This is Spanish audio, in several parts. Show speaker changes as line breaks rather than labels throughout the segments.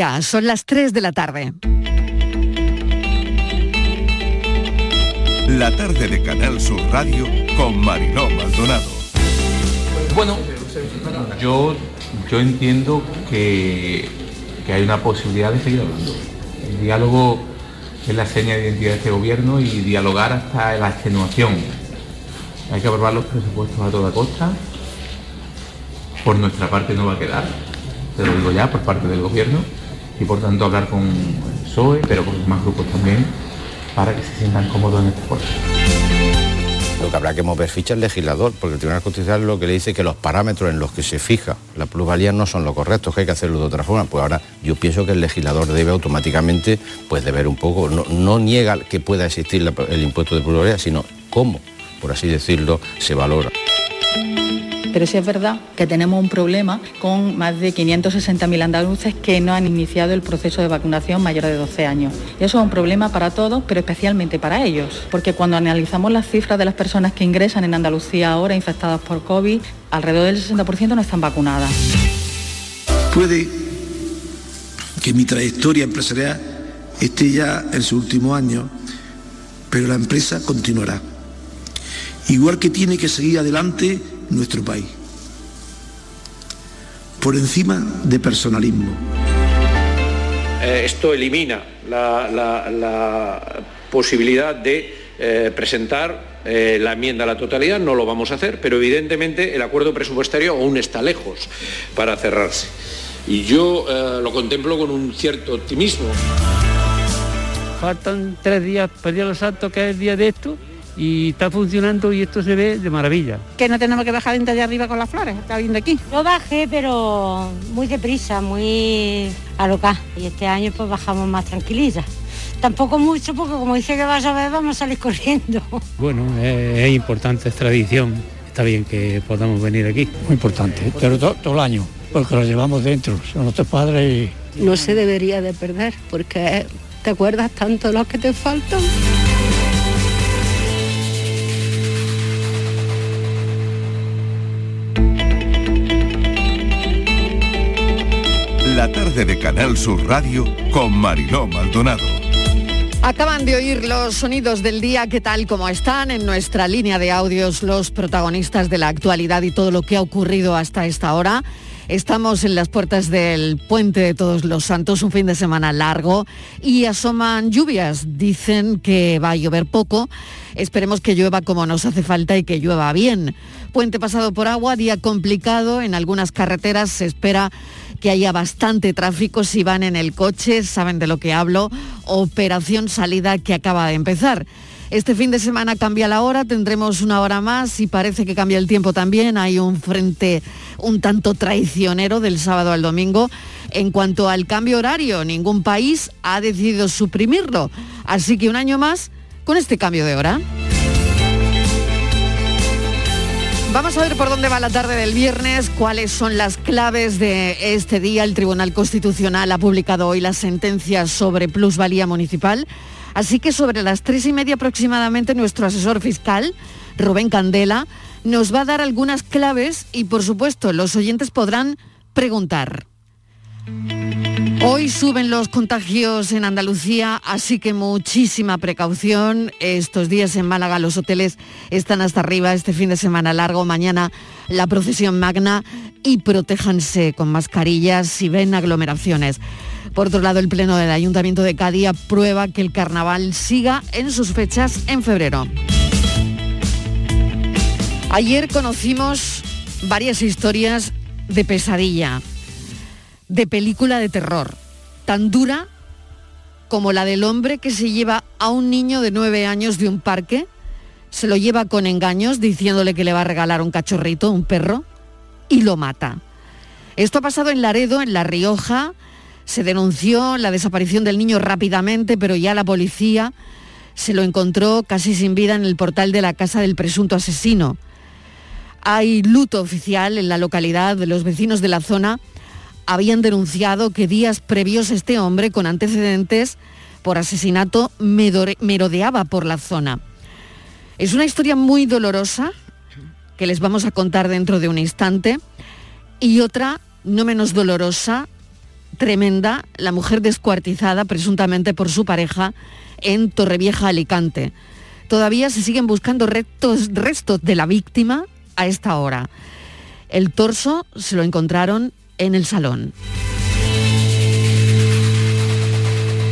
Ya, son las 3 de la tarde.
La tarde de Canal Sur Radio con Mariló Maldonado.
Bueno, yo, yo entiendo que, que hay una posibilidad de seguir hablando. El diálogo es la seña de identidad de este gobierno y dialogar hasta la extenuación. Hay que aprobar los presupuestos a toda costa. Por nuestra parte no va a quedar, te lo digo ya, por parte del gobierno y por tanto hablar con el PSOE, pero con los demás grupos también, para que se sientan cómodos en este puesto.
Lo que habrá que mover ficha el legislador, porque el Tribunal Constitucional lo que le dice que los parámetros en los que se fija la plusvalía no son los correctos, que hay que hacerlo de otra forma. Pues ahora yo pienso que el legislador debe automáticamente pues de ver un poco, no, no niega que pueda existir el impuesto de plusvalía, sino cómo, por así decirlo, se valora.
Pero sí es verdad que tenemos un problema con más de 560.000 andaluces que no han iniciado el proceso de vacunación mayor de 12 años. Y eso es un problema para todos, pero especialmente para ellos, porque cuando analizamos las cifras de las personas que ingresan en Andalucía ahora infectadas por COVID, alrededor del 60% no están vacunadas.
Puede que mi trayectoria empresarial esté ya en su último año, pero la empresa continuará. Igual que tiene que seguir adelante nuestro país. Por encima de personalismo.
Eh, esto elimina la, la- la posibilidad de eh, presentar eh, la enmienda a la totalidad, no lo vamos a hacer, pero evidentemente el acuerdo presupuestario aún está lejos para cerrarse. Y yo eh, lo contemplo con un cierto optimismo.
Faltan tres días para el Día de los Santos, que es el día de esto, y está funcionando y esto se ve de maravilla.
que no tenemos que bajar de arriba con las flores, está viendo aquí.
Yo bajé, pero muy deprisa, muy alocada. Y este año pues bajamos más tranquilillas. Tampoco mucho, porque como dice que va a llover, vamos a salir corriendo.
Bueno, es, es importante, es tradición. Está bien que podamos venir aquí.
Muy importante, pero to- todo el año, porque lo llevamos dentro, son nuestros padres y
no se debería de perder porque te acuerdas tanto de los que te faltan.
De Canal Sur Radio con Mariló Maldonado.
Acaban de oír los sonidos del día, ¿qué tal como están? En nuestra línea de audios los protagonistas de la actualidad y todo lo que ha ocurrido hasta esta hora. Estamos en las puertas del puente de Todos los Santos, un fin de semana largo y asoman lluvias. Dicen que va a llover poco. Esperemos que llueva como nos hace falta y que llueva bien. Puente pasado por agua, día complicado. En algunas carreteras se espera que haya bastante tráfico si van en el coche, saben de lo que hablo. Operación salida que acaba de empezar. Este fin de semana cambia la hora, tendremos una hora más y parece que cambia el tiempo también. Hay un frente un tanto traicionero del sábado al domingo. En cuanto al cambio horario, ningún país ha decidido suprimirlo. Así que un año más con este cambio de hora. Vamos a ver por dónde va la tarde del viernes, cuáles son las claves de este día. El Tribunal Constitucional ha publicado hoy las sentencias sobre plusvalía municipal. Así que sobre las tres y media aproximadamente nuestro asesor fiscal, Rubén Candela, nos va a dar algunas claves y por supuesto los oyentes podrán preguntar. Hoy suben los contagios en Andalucía, así que muchísima precaución. Estos días en Málaga los hoteles están hasta arriba, este fin de semana largo, mañana la procesión magna y protéjanse con mascarillas si ven aglomeraciones. Por otro lado, el Pleno del Ayuntamiento de Cádiz aprueba que el carnaval siga en sus fechas en febrero. Ayer conocimos varias historias de pesadilla, de película de terror, tan dura como la del hombre que se lleva a un niño de nueve años de un parque, se lo lleva con engaños diciéndole que le va a regalar un cachorrito, un perro, y lo mata. Esto ha pasado en Laredo, en La Rioja, se denunció la desaparición del niño rápidamente, pero ya la policía se lo encontró casi sin vida en el portal de la casa del presunto asesino. Hay luto oficial en la localidad, los vecinos de la zona habían denunciado que días previos este hombre con antecedentes por asesinato merodeaba por la zona. Es una historia muy dolorosa que les vamos a contar dentro de un instante y otra no menos dolorosa tremenda, la mujer descuartizada presuntamente por su pareja en Torrevieja, Alicante. Todavía se siguen buscando restos, restos de la víctima a esta hora. El torso se lo encontraron en el salón.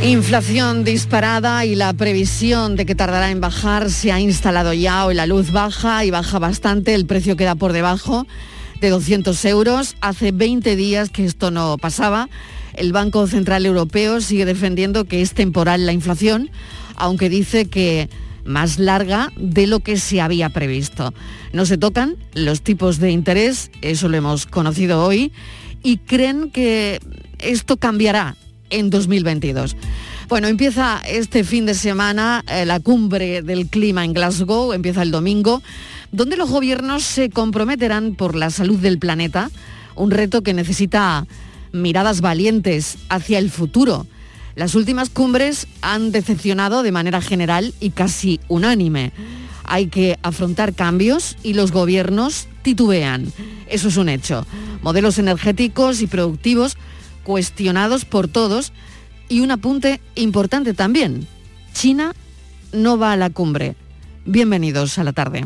Inflación disparada y la previsión de que tardará en bajar se ha instalado ya. Hoy la luz baja y baja bastante, el precio queda por debajo de 200 euros. Hace 20 días que esto no pasaba. El Banco Central Europeo sigue defendiendo que es temporal la inflación, aunque dice que más larga de lo que se había previsto. No se tocan los tipos de interés, eso lo hemos conocido hoy, y creen que esto cambiará en 2022. Bueno, empieza este fin de semana eh, la cumbre del clima en Glasgow, empieza el domingo, donde los gobiernos se comprometerán por la salud del planeta, un reto que necesita miradas valientes hacia el futuro. Las últimas cumbres han decepcionado de manera general y casi unánime. Hay que afrontar cambios y los gobiernos titubean. Eso es un hecho. Modelos energéticos y productivos cuestionados por todos y un apunte importante también. China no va a la cumbre. Bienvenidos a la tarde.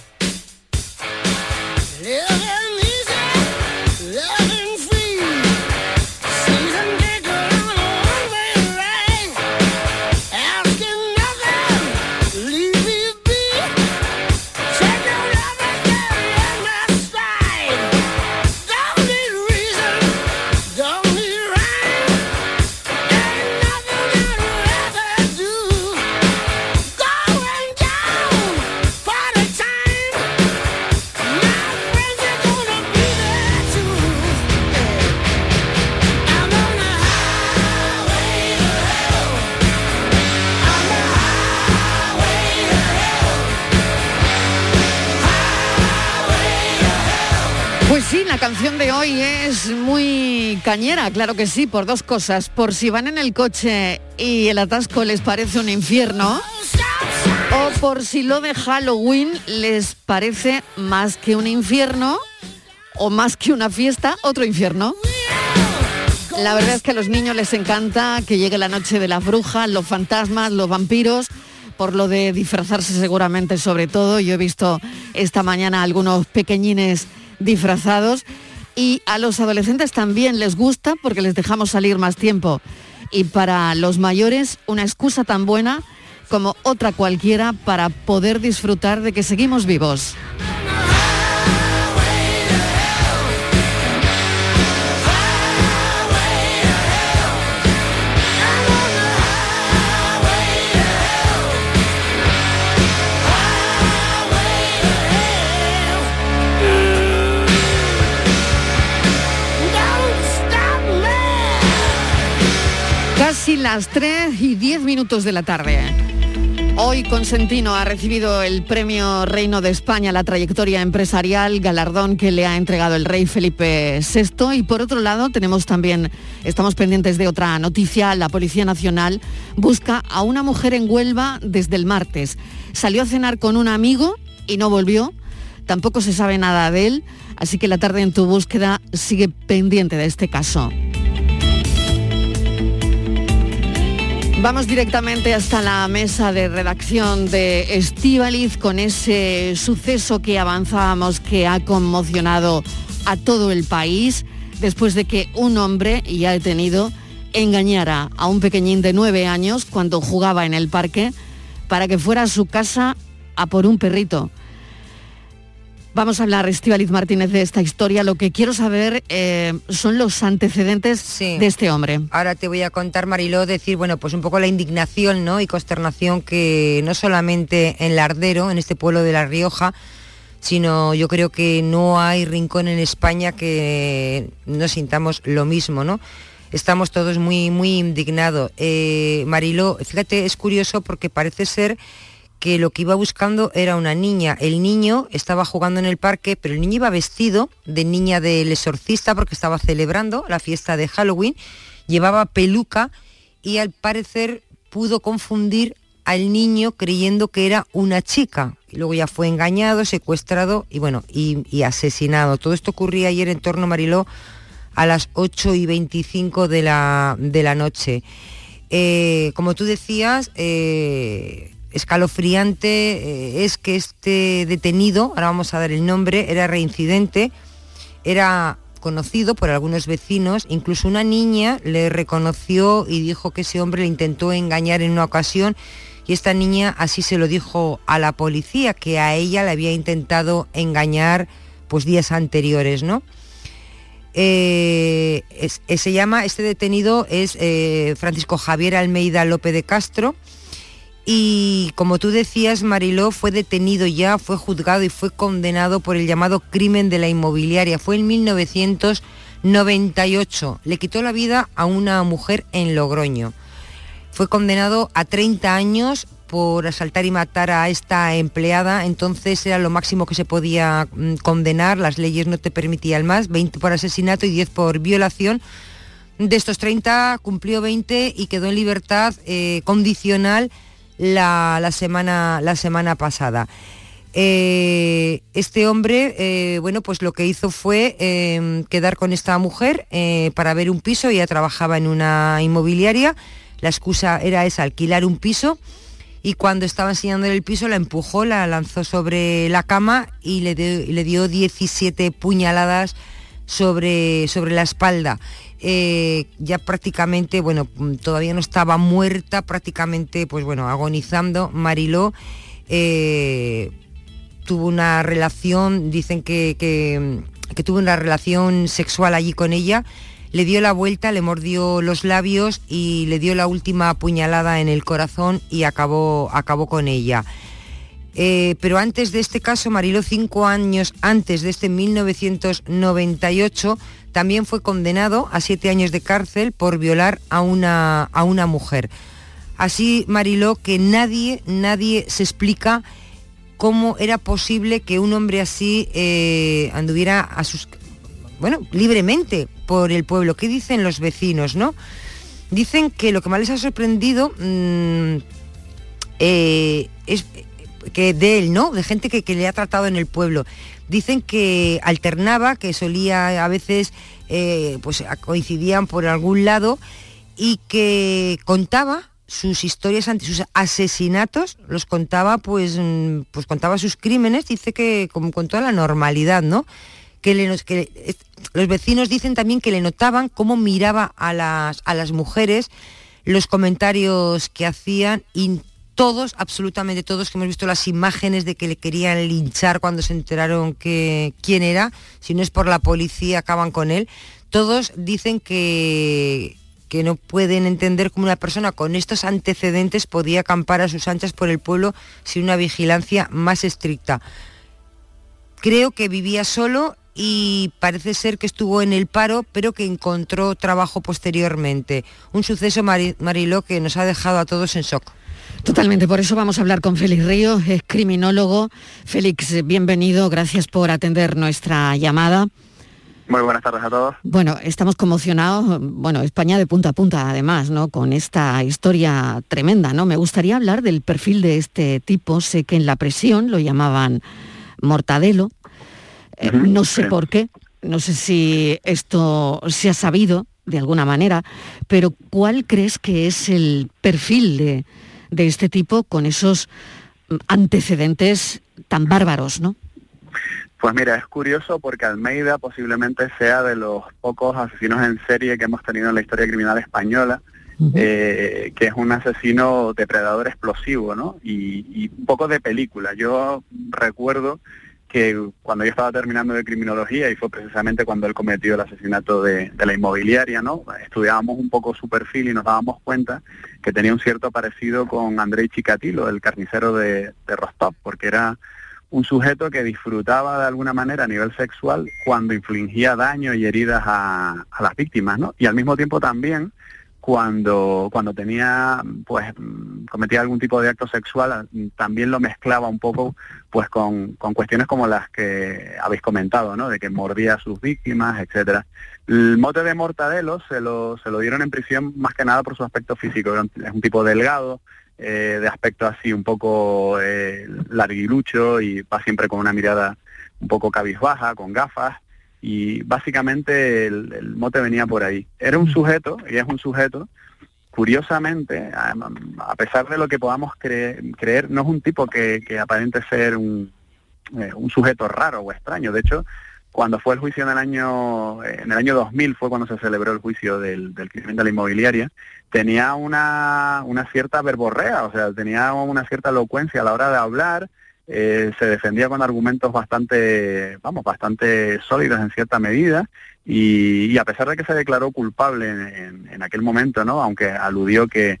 Canción de hoy es muy cañera, claro que sí, por dos cosas. Por si van en el coche y el atasco les parece un infierno, o por si lo de Halloween les parece más que un infierno, o más que una fiesta, otro infierno. La verdad es que a los niños les encanta que llegue la noche de las brujas, los fantasmas, los vampiros, por lo de disfrazarse seguramente sobre todo. Yo he visto esta mañana algunos pequeñines disfrazados y a los adolescentes también les gusta porque les dejamos salir más tiempo. Y para los mayores una excusa tan buena como otra cualquiera para poder disfrutar de que seguimos vivos. Casi las 3 y 10 minutos de la tarde. Hoy Consentino ha recibido el premio Reino de España la trayectoria empresarial, galardón que le ha entregado el rey Felipe VI. Y por otro lado tenemos también, estamos pendientes de otra noticia, la Policía Nacional busca a una mujer en Huelva desde el martes. Salió a cenar con un amigo y no volvió. Tampoco se sabe nada de él, así que la tarde en tu búsqueda sigue pendiente de este caso. Vamos directamente hasta la mesa de redacción de Estíbaliz con ese suceso que avanzábamos que ha conmocionado a todo el país después de que un hombre ya detenido engañara a un pequeñín de nueve años cuando jugaba en el parque para que fuera a su casa a por un perrito. Vamos a hablar, Estíbaliz Martínez, de esta historia. Lo que quiero saber eh, son los antecedentes de este hombre.
Ahora te voy a contar, Mariló, decir, bueno, pues un poco la indignación ¿no? y consternación que no solamente en Lardero, en este pueblo de La Rioja, sino yo creo que no hay rincón en España que no sintamos lo mismo, ¿no? Estamos todos muy, muy indignados. Eh, Mariló, fíjate, es curioso porque parece ser que lo que iba buscando era una niña. El niño estaba jugando en el parque, pero el niño iba vestido de niña del exorcista porque estaba celebrando la fiesta de Halloween, llevaba peluca y al parecer pudo confundir al niño creyendo que era una chica. Y luego ya fue engañado, secuestrado y bueno, y, asesinado. Todo esto ocurría ayer en torno a Mariló a las 8 y 25 de la, de la noche. Eh, como tú decías, eh, escalofriante eh, es que este detenido, ahora vamos a dar el nombre, era reincidente, era conocido por algunos vecinos, incluso una niña le reconoció y dijo que ese hombre le intentó engañar en una ocasión y esta niña así se lo dijo a la policía, que a ella le había intentado engañar pues días anteriores, ¿no? Eh, se llama, este detenido es eh, Francisco Javier Almeida López de Castro y como tú decías, Mariló fue detenido ya, fue juzgado y fue condenado por el llamado crimen de la inmobiliaria. Fue en 1998. Le quitó la vida a una mujer en Logroño. Fue condenado a 30 años por asaltar y matar a esta empleada, entonces era lo máximo que se podía mm, condenar, las leyes no te permitían más, 20 por asesinato y 10 por violación. De estos 30 cumplió 20 y quedó en libertad eh, condicional la, semana, la semana pasada. Eh, este hombre, eh, bueno, pues lo que hizo fue em, quedar con esta mujer para ver un piso, ella trabajaba en una inmobiliaria, la excusa era esa, alquilar un piso y cuando estaba enseñando el piso la empujó, la lanzó sobre la cama y le, le dio 17 puñaladas sobre, sobre la espalda. Eh, ya prácticamente, bueno, todavía no estaba muerta, prácticamente, pues bueno, agonizando. Mariló eh, tuvo una relación, dicen que, que tuvo una relación sexual allí con ella le dio la vuelta, le mordió los labios y le dio la última puñalada en el corazón y acabó, acabó con ella. Eh, pero antes de este caso, Marilo, cinco años antes de este 1998, también fue condenado a siete años de cárcel por violar a una, a una mujer. Así, Mariló, que nadie, nadie se explica cómo era posible que un hombre así eh, anduviera a sus, bueno, libremente por el pueblo. ¿Qué dicen los vecinos, no? Dicen que lo que más les ha sorprendido mm, eh, es que de él, ¿no? De gente que, le ha tratado en el pueblo. Dicen que alternaba, que solía a veces, eh, pues coincidían por algún lado y que contaba sus historias ante sus asesinatos, los contaba, pues, mm, pues contaba sus crímenes, dice que como con toda la normalidad, ¿no? que, los vecinos dicen también que le notaban cómo miraba a las, a las mujeres, los comentarios que hacían todos, absolutamente todos, que hemos visto las imágenes de que le querían linchar cuando se enteraron que quién era, si no es por la policía acaban con él, todos dicen que, que no pueden entender cómo una persona con estos antecedentes podía acampar a sus anchas por el pueblo sin una vigilancia más estricta. Creo que vivía solo y parece ser que estuvo en el paro, pero que encontró trabajo posteriormente. Un suceso, Mariló, que nos ha dejado a todos en shock.
Totalmente, por eso vamos a hablar con Félix Ríos, es criminólogo. Félix, bienvenido, gracias por atender nuestra llamada.
Muy buenas tardes a todos.
Bueno, estamos conmocionados, bueno, España de punta a punta además, ¿no? Con esta historia tremenda, ¿no? Me gustaría hablar del perfil de este tipo, sé que en la presión lo llamaban mortadelo, eh, no sé por qué, no sé si esto se ha sabido de alguna manera, pero ¿cuál crees que es el perfil de, este tipo con esos antecedentes tan bárbaros, no?
Pues mira, es curioso porque Almeida posiblemente sea de los pocos asesinos en serie que hemos tenido en la historia criminal española, eh, que es un asesino depredador explosivo, ¿no? Y, y, un poco de película. Yo recuerdo que cuando yo estaba terminando de criminología, y fue precisamente cuando él cometió el asesinato de, la inmobiliaria, ¿no? Estudiábamos un poco su perfil y nos dábamos cuenta que tenía un cierto parecido con Andrei Chikatilo, el carnicero de, Rostov, porque era un sujeto que disfrutaba de alguna manera a nivel sexual cuando infligía daño y heridas a, a las víctimas, ¿no? Y al mismo tiempo también cuando, cuando tenía, pues, cometía algún tipo de acto sexual, también lo mezclaba un poco, pues, con, con cuestiones como las que habéis comentado, ¿no? De que mordía a sus víctimas, etcétera. El mote de Mortadelo se lo, se lo dieron en prisión más que nada por su aspecto físico. Es un tipo delgado, eh, de aspecto así un poco eh, larguilucho y va siempre con una mirada un poco cabizbaja, con gafas y básicamente el, mote venía por ahí. Era un sujeto, y es un sujeto, curiosamente, a, pesar de lo que podamos creer, no es un tipo que, aparente ser un, eh, un, sujeto raro o extraño. De hecho, cuando fue el juicio en el año, en el año 2000 fue cuando se celebró el juicio del, del crimen de la inmobiliaria, tenía una, una cierta verborrea, o sea, tenía una cierta elocuencia a la hora de hablar, eh, se defendía con argumentos bastante, vamos, bastante sólidos en cierta medida y, a pesar de que se declaró culpable en, aquel momento, ¿no? Aunque aludió que,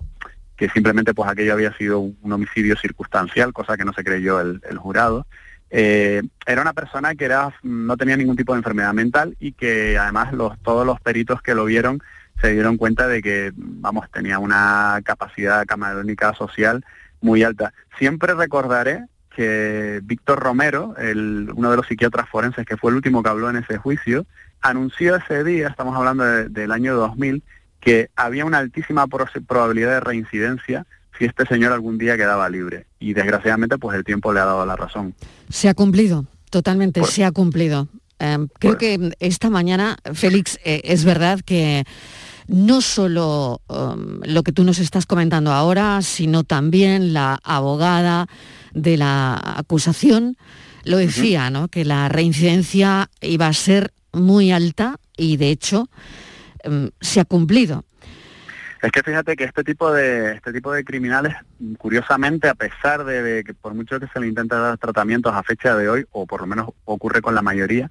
que, simplemente pues aquello había sido un homicidio circunstancial, cosa que no se creyó el, jurado, eh, era una persona que era, no tenía ningún tipo de enfermedad mental y que además los, todos los peritos que lo vieron se dieron cuenta de que, vamos, tenía una capacidad camarónica social muy alta. Siempre recordaré que Víctor Romero, el, uno de los psiquiatras forenses que fue el último que habló en ese juicio, anunció ese día, estamos hablando del año 2000, que había una altísima probabilidad de reincidencia si este señor algún día quedaba libre. Y desgraciadamente, pues el tiempo le ha dado la razón.
Se ha cumplido, totalmente, se ha cumplido. Em, creo que esta mañana, Félix, eh, es verdad que no solo em, lo que tú nos estás comentando ahora, sino también la abogada de la acusación lo decía, ¿no? que la reincidencia iba a ser muy alta y de hecho em, se ha cumplido.
Es que fíjate que este tipo de este tipo de criminales, curiosamente, a pesar de, que por mucho que se le intenta dar tratamientos a fecha de hoy, o por lo menos ocurre con la mayoría,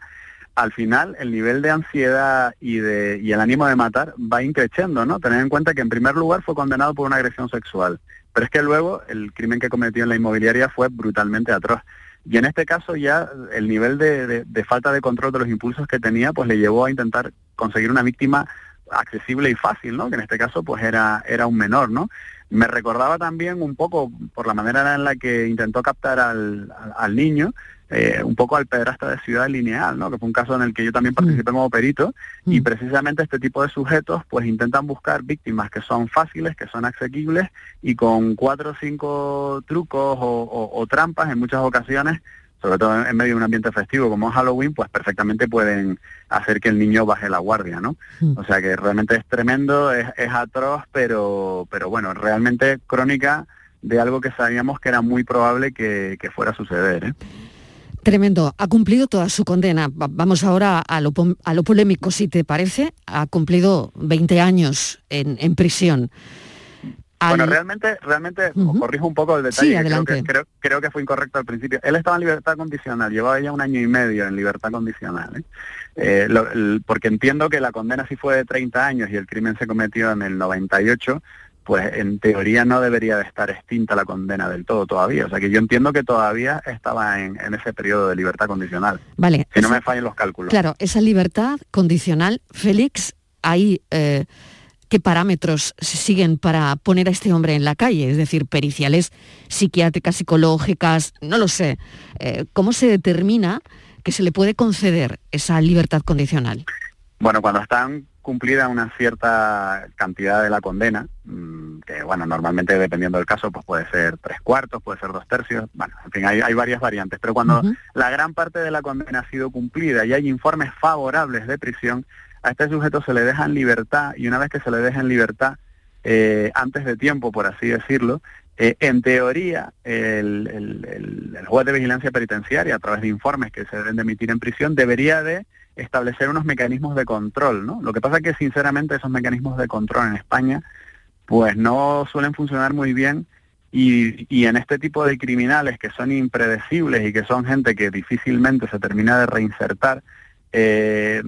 al final el nivel de ansiedad y de y el ánimo de matar va increciendo, ¿no? Tener en cuenta que en primer lugar fue condenado por una agresión sexual. Pero es que luego el crimen que cometió en la inmobiliaria fue brutalmente atroz. Y en este caso ya el nivel de, falta de control de los impulsos que tenía, pues le llevó a intentar conseguir una víctima accesible y fácil, ¿no? Que en este caso pues era, era un menor, ¿no? Me recordaba también un poco, por la manera en la que intentó captar al, al niño, eh, un poco al pedrasta de Ciudad Lineal, ¿no? que fue un caso en el que yo también participé mm. como perito, y mm. precisamente este tipo de sujetos pues intentan buscar víctimas que son fáciles, que son asequibles, y con cuatro o cinco trucos o, trampas en muchas ocasiones, sobre todo en medio de un ambiente festivo como Halloween, pues perfectamente pueden hacer que el niño baje la guardia, ¿no? Mm. O sea que realmente es tremendo, es, atroz, pero, pero bueno, realmente crónica de algo que sabíamos que era muy probable que, que fuera a suceder. ¿eh?
Tremendo. Ha cumplido toda su condena. Vamos ahora a lo, polémico, si te parece. Ha cumplido 20 años en, prisión.
Bueno, realmente, realmente corrijo un poco el detalle. creo, que, creo, que fue incorrecto al principio. Él estaba en libertad condicional, llevaba ya un año y medio en libertad condicional. ¿eh? Eh, porque entiendo que la condena sí fue de 30 años y el crimen se cometió en el 98 pues en teoría no debería de estar extinta la condena del todo todavía. O sea que yo entiendo que todavía estaba en, ese periodo de libertad condicional.
Vale.
Si no me fallen los cálculos.
Claro, esa libertad condicional, Félix, hay eh, qué parámetros se siguen para poner a este hombre en la calle, es decir, periciales psiquiátricas, psicológicas, no lo sé. Eh, ¿Cómo se determina que se le puede conceder esa libertad condicional?
Bueno, cuando están cumplida una cierta cantidad de la condena, mm, que bueno, normalmente dependiendo del caso, pues puede ser tres cuartos, puede ser dos tercios, bueno, en fin, hay, varias variantes, pero cuando la gran parte de la condena ha sido cumplida y hay informes favorables de prisión, a este sujeto se le deja en libertad y una vez que se le deja en libertad, eh, antes de tiempo, por así decirlo, eh, en teoría, el, el, el, juez de vigilancia penitenciaria, a través de informes que se deben de emitir en prisión, debería de establecer unos mecanismos de control, ¿no? Lo que pasa es que sinceramente esos mecanismos de control en España pues no suelen funcionar muy bien y, y, en este tipo de criminales que son impredecibles y que son gente que difícilmente se termina de reinsertar, eh,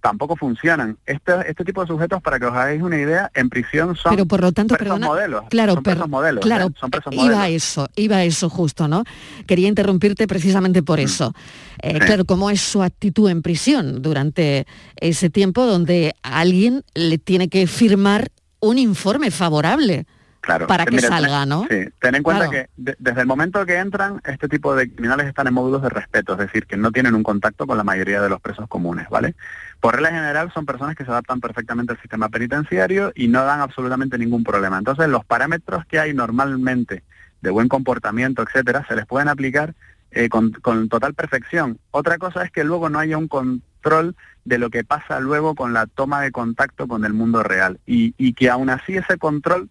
tampoco funcionan. Este, este tipo de sujetos, para que os hagáis una idea, en prisión son
pero por lo tanto,
presos modelos.
Claro,
son presos modelos.
Claro,
¿eh? son presos
iba a eso, iba a eso justo, ¿no? Quería interrumpirte precisamente por mm. eso. Eh, claro, ¿cómo es su actitud en prisión durante ese tiempo donde alguien le tiene que firmar un informe favorable
Claro.
para
Sí,
que salga,
ten-
¿no?
Sí, ten en cuenta
Claro.
que de- desde el momento que entran, este tipo de criminales están en módulos de respeto, es decir, que no tienen un contacto con la mayoría de los presos comunes, ¿vale? Por regla general son personas que se adaptan perfectamente al sistema penitenciario y no dan absolutamente ningún problema. Entonces, los parámetros que hay normalmente de buen comportamiento, etcétera, se les pueden aplicar eh, con, total perfección. Otra cosa es que luego no haya un control de lo que pasa luego con la toma de contacto con el mundo real y, y que aún así ese control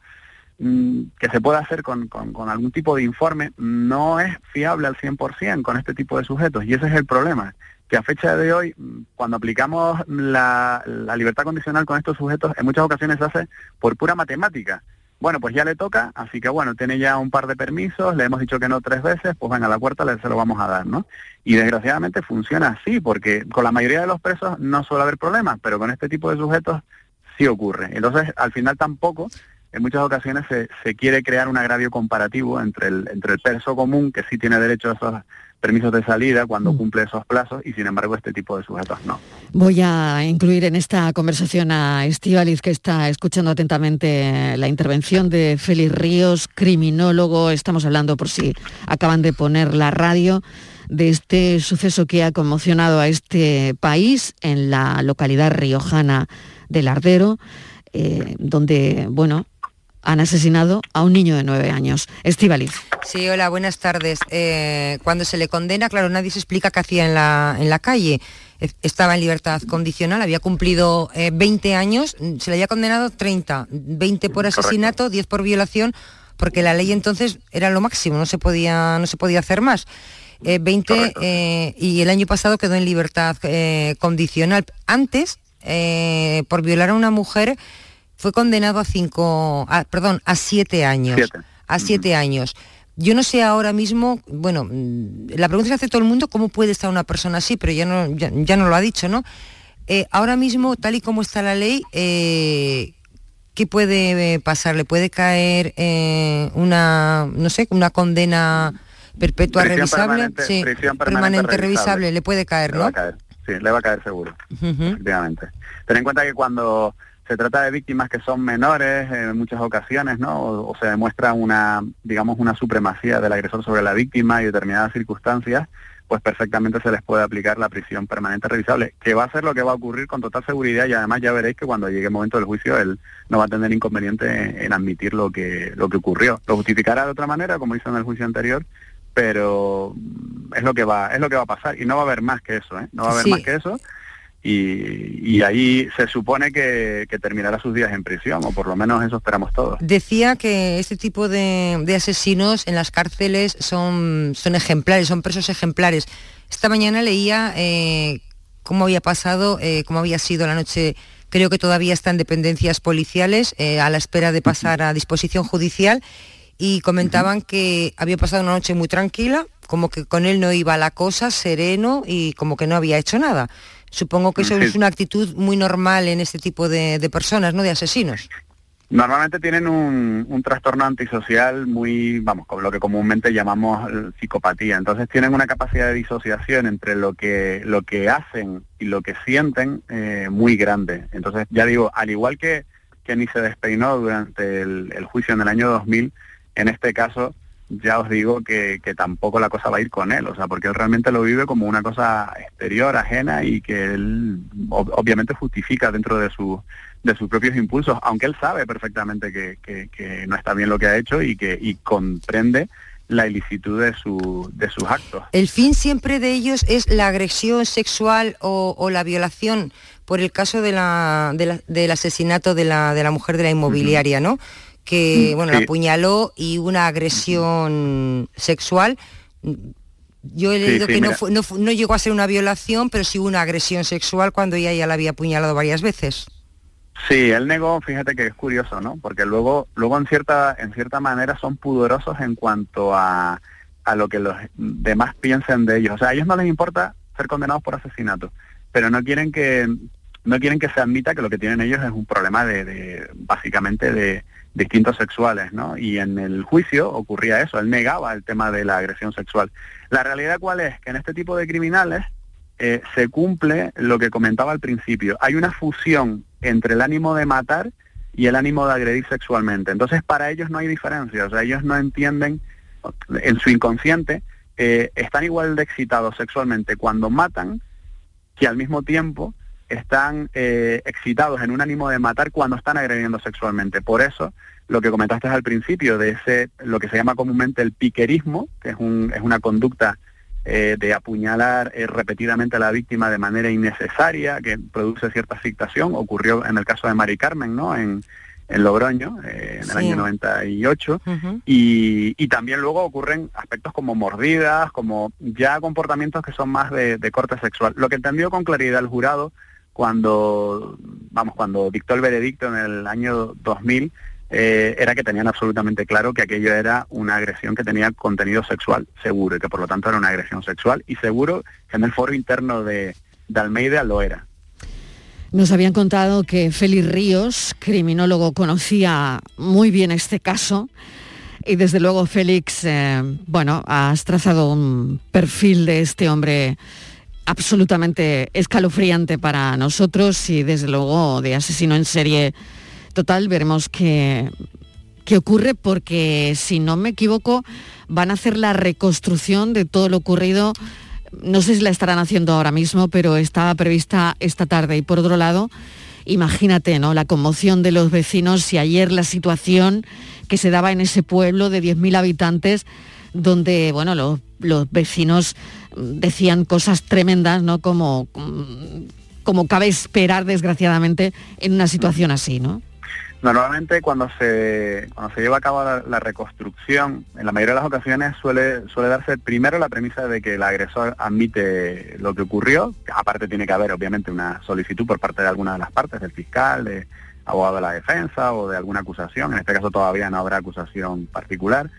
mm, que se pueda hacer con algún tipo de informe no es fiable al 100% con este tipo de sujetos y ese es el problema que a fecha de hoy mm, cuando aplicamos la, libertad condicional con estos sujetos en muchas ocasiones se hace por pura matemática bueno, pues ya le toca, así que bueno, tiene ya un par de permisos, le hemos dicho que no tres veces, pues venga, a la cuarta se lo vamos a dar, ¿no? Y desgraciadamente funciona así, porque con la mayoría de los presos no suele haber problemas, pero con este tipo de sujetos sí ocurre. Entonces, al final tampoco, en muchas ocasiones se, se quiere crear un agravio comparativo entre el, entre el preso común, que sí tiene derecho a esos permisos de salida cuando cumple esos plazos, y sin embargo este tipo de sujetos no.
Voy a incluir en esta conversación a Estíbaliz, que está escuchando atentamente la intervención de Félix Ríos, criminólogo. Estamos hablando, por si acaban de poner la radio, de este suceso que ha conmocionado a este país en la localidad riojana de Lardero, eh, donde, bueno, han asesinado a un niño de nueve años. Estíbaliz.
Sí, hola, buenas tardes. Eh, cuando se le condena, claro, nadie se explica qué hacía en la, en la calle. Estaba en libertad condicional, había cumplido eh, 20 años, se le había condenado 30, 20 por asesinato, 10 por violación, porque la ley entonces era lo máximo, no se podía, no se podía hacer más. Eh, 20 eh, y el año pasado quedó en libertad eh, condicional. Antes, eh, por violar a una mujer, fue condenado a cinco, a- perdón, a siete años.
Siete.
A siete años. Yo no sé ahora mismo, bueno, mm, la pregunta que hace todo el mundo, ¿cómo puede estar una persona así? Pero ya no, ya, ya no lo ha dicho, ¿no? Eh, ahora mismo, tal y como está la ley, eh, ¿qué puede eh, pasar? ¿Le puede caer eh, una, no sé, una condena perpetua
Prisión
revisable?
permanente-
sí,
prisión permanente
revisable.
revisable.
le puede caer,
Le
¿no?
va a caer, sí, le va a caer seguro. Efectivamente. Ten en cuenta que cuando se trata de víctimas que son menores en muchas ocasiones, ¿no? O, o se demuestra una, digamos, una supremacía del agresor sobre la víctima y determinadas circunstancias, pues perfectamente se les puede aplicar la prisión permanente revisable, que va a ser lo que va a ocurrir con total seguridad y además ya veréis que cuando llegue el momento del juicio él no va a tener inconveniente en, admitir lo que lo que ocurrió. Lo justificará de otra manera, como hizo en el juicio anterior, pero es lo que va es lo que va a pasar y no va a haber más que eso, ¿eh? No va a haber
Sí.
más que eso y, ahí se supone que, terminará sus días en prisión, o por lo menos eso esperamos todos.
Decía que este tipo de, asesinos en las cárceles son, son ejemplares, son presos ejemplares. Esta mañana leía eh, cómo había pasado, eh, cómo había sido la noche, creo que todavía está en dependencias policiales, eh, a la espera de pasar a disposición judicial, y comentaban que había pasado una noche muy tranquila, como que con él no iba la cosa, sereno, y como que no había hecho nada. Supongo que eso
Sí.
es una actitud muy normal en este tipo de, de personas, ¿no? De asesinos.
Normalmente tienen un, un trastorno antisocial muy, vamos, con lo que comúnmente llamamos psicopatía. Entonces tienen una capacidad de disociación entre lo que, lo que hacen y lo que sienten eh, muy grande. Entonces, ya digo, al igual que, que ni se despeinó durante el, el juicio en el año 2000, en este caso ya os digo que, que tampoco la cosa va a ir con él, o sea, porque él realmente lo vive como una cosa exterior, ajena y que él ob- obviamente justifica dentro de su de sus propios impulsos, aunque él sabe perfectamente que, que- que no está bien lo que ha hecho y que y comprende la ilicitud de su de sus actos.
El fin siempre de ellos es la agresión sexual o, o la violación, por el caso de la, de la- del asesinato de la, de la mujer de la inmobiliaria, ¿no? Que,
Mm,
bueno,
sí.
la apuñaló y una agresión sexual. Yo he leído
sí,
que no, fue- no, no llegó a ser una violación, pero sí una agresión sexual cuando ella ya la había apuñalado varias veces.
Sí, él negó, fíjate que es curioso, ¿no? Porque luego, luego en cierta, en cierta manera son pudorosos en cuanto a, a lo que los demás piensen de ellos. O sea, a ellos no les importa ser condenados por asesinato, pero no quieren que, no quieren que se admita que lo que tienen ellos es un problema de, básicamente de distintos sexuales, ¿no? Y en el juicio ocurría eso, él negaba el tema de la agresión sexual. La realidad cuál es, que en este tipo de criminales eh, se cumple lo que comentaba al principio. Hay una fusión entre el ánimo de matar y el ánimo de agredir sexualmente. Entonces, para ellos no hay diferencia, o sea, ellos no entienden, en su inconsciente, eh, están igual de excitados sexualmente cuando matan que al mismo tiempo están eh, excitados en un ánimo de matar cuando están agrediendo sexualmente. Por eso, lo que comentaste al principio de ese, lo que se llama comúnmente el piquerismo, que es, un, es una conducta eh, de apuñalar eh, repetidamente a la víctima de manera innecesaria, que produce cierta afectación, ocurrió en el caso de Mari Carmen, ¿no? En, en Logroño, eh, en el año 98, y, y, también luego ocurren aspectos como mordidas, como ya comportamientos que son más de, de corte sexual. Lo que entendió con claridad el jurado cuando, vamos, cuando dictó el veredicto en el año 2000, eh, era que tenían absolutamente claro que aquello era una agresión que tenía contenido sexual, seguro, y que por lo tanto era una agresión sexual, y seguro que en el foro interno de, Almeida lo era.
Nos habían contado que Félix Ríos, criminólogo, conocía muy bien este caso. Y desde luego, Félix, eh, bueno, has trazado un perfil de este hombre absolutamente escalofriante para nosotros y desde luego de asesino en serie total. Veremos qué, qué ocurre porque, si no me equivoco, van a hacer la reconstrucción de todo lo ocurrido. No sé si la estarán haciendo ahora mismo, pero estaba prevista esta tarde. Y por otro lado, imagínate, ¿no? La conmoción de los vecinos y ayer la situación que se daba en ese pueblo de 10.000 habitantes, donde, bueno, los, los, vecinos decían cosas tremendas, ¿no? Como, como cabe esperar, desgraciadamente, en una situación así, ¿no?
Normalmente cuando se, cuando se lleva a cabo la, la, reconstrucción, en la mayoría de las ocasiones suele, suele darse primero la premisa de que el agresor admite lo que ocurrió, aparte tiene que haber obviamente una solicitud por parte de alguna de las partes, del fiscal, de abogado de la defensa o de alguna acusación, en este caso todavía no habrá acusación particular,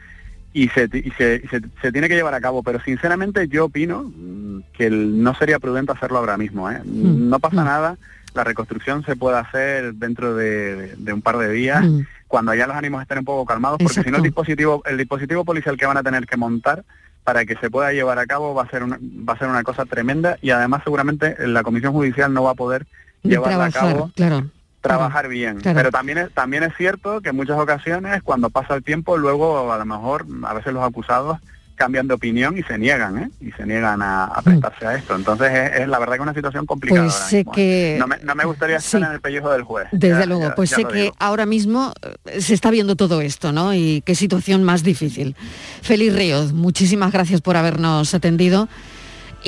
y se, y se, se, se tiene que llevar a cabo, pero sinceramente yo opino mm, que el, no sería prudente hacerlo ahora mismo, ¿eh? mm. no pasa mm. nada la reconstrucción se puede hacer dentro de, de un par de días, mm. cuando ya los ánimos estén un poco calmados, porque si no el dispositivo, el dispositivo policial que van a tener que montar para que se pueda llevar a cabo va a ser una, va a ser una cosa tremenda y además seguramente la comisión judicial no va a poder llevarla a cabo.
Claro
trabajar bien. Claro. Pero también es, también es cierto que en muchas ocasiones, cuando pasa el tiempo, luego a lo mejor, a veces los acusados cambian de opinión y se niegan, ¿eh? Y se niegan a, a prestarse a esto. Entonces es, es, la verdad que es una situación complicada.
Pues sé que...
No me, no me, gustaría estar sí. en el pellejo del juez.
Desde ya, luego, ya, pues ya sé que digo. ahora mismo eh, se está viendo todo esto, ¿no? Y qué situación más difícil. Félix Ríos, muchísimas gracias por habernos atendido.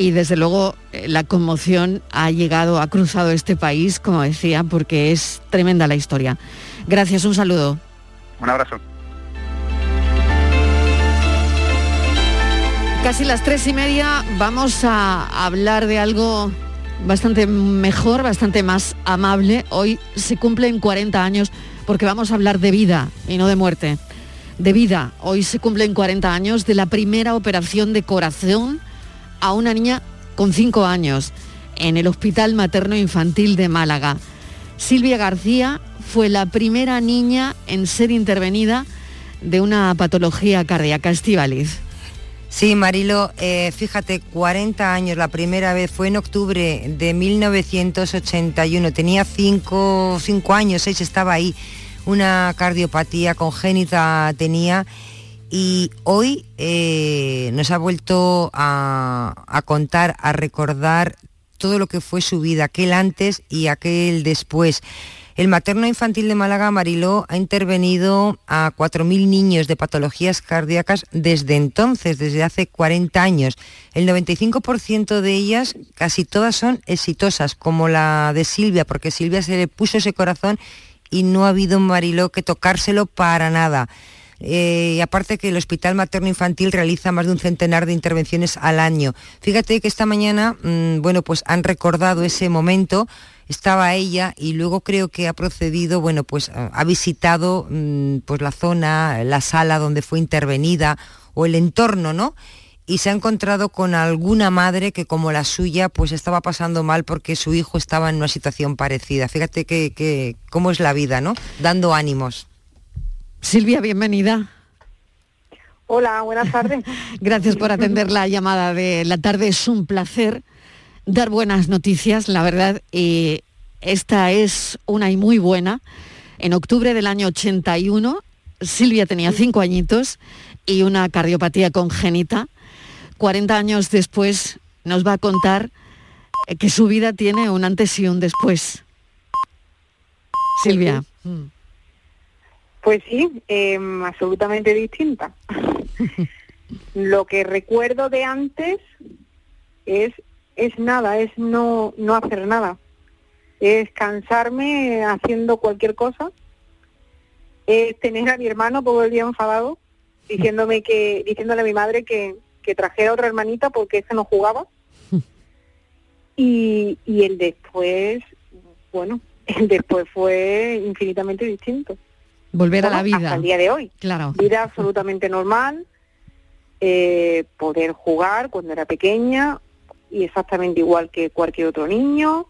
Y desde luego eh, la conmoción ha llegado, ha cruzado este país, como decía, porque es tremenda la historia. Gracias, un saludo.
Un abrazo.
Casi las tres y media vamos a hablar de algo bastante mejor, bastante más amable. Hoy se cumplen 40 años porque vamos a hablar de vida y no de muerte. De vida. Hoy se cumplen 40 años de la primera operación de corazón a una niña con 5 años en el Hospital Materno Infantil de Málaga. Silvia García fue la primera niña en ser intervenida de una patología cardíaca estivaliz.
Sí, Marilo, eh, fíjate, 40 años, la primera vez fue en octubre de 1981, tenía 5 años, 6, estaba ahí, una cardiopatía congénita tenía y hoy eh, nos ha vuelto a, a contar, a recordar todo lo que fue su vida, aquel antes y aquel después. El materno infantil de Málaga, Mariló, ha intervenido a 4.000 niños de patologías cardíacas desde entonces, desde hace 40 años. El 95% de ellas, casi todas son exitosas, como la de Silvia, porque Silvia se le puso ese corazón y no ha habido, Mariló, que tocárselo para nada. Eh, y aparte que el Hospital Materno Infantil realiza más de un centenar de intervenciones al año. Fíjate que esta mañana, mmm, bueno, pues han recordado ese momento estaba ella y luego creo que ha procedido, bueno, pues ha visitado mmm, pues la zona, la sala donde fue intervenida o el entorno, ¿no? Y se ha encontrado con alguna madre que como la suya pues estaba pasando mal porque su hijo estaba en una situación parecida. Fíjate que cómo es la vida, ¿no? Dando ánimos.
Silvia, bienvenida.
Hola, buenas tardes.
Gracias por atender la llamada de la tarde. Es un placer dar buenas noticias, la verdad, y esta es una y muy buena. En octubre del año 81, Silvia tenía cinco añitos y una cardiopatía congénita. 40 años después nos va a contar eh, que su vida tiene un antes y un después. Silvia.
Pues sí, em, absolutamente distinta. Lo que recuerdo de antes es, es nada, es no, no hacer nada. Es cansarme haciendo cualquier cosa. Es tener a mi hermano todo el día enfadado, diciéndome que, diciéndole a mi madre que, que trajera otra hermanita porque ese no jugaba. Y, y el después, bueno, el después fue infinitamente distinto.
Volver a la vida.
Hasta el día de hoy.
Claro.
Vida absolutamente normal, eh, poder jugar cuando era pequeña y exactamente igual que cualquier otro niño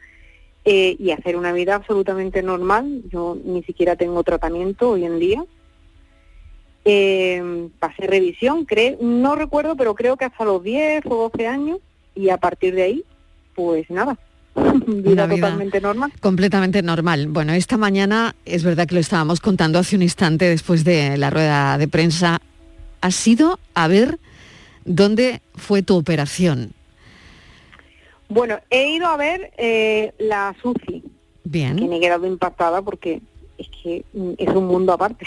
eh, y hacer una vida absolutamente normal. Yo ni siquiera tengo tratamiento hoy en día. Eh, pasé revisión, creo, no recuerdo, pero creo que hasta los 10 o 12 años y a partir de ahí, pues nada, vida
Una vida
totalmente normal.
Completamente normal. Bueno, esta mañana es verdad que lo estábamos contando hace un instante después de la rueda de prensa. Has sido a ver dónde fue tu operación.
Bueno, he ido a ver eh, la SUCI,
Bien.
que me he quedado impactada porque es que mm, es un mundo aparte,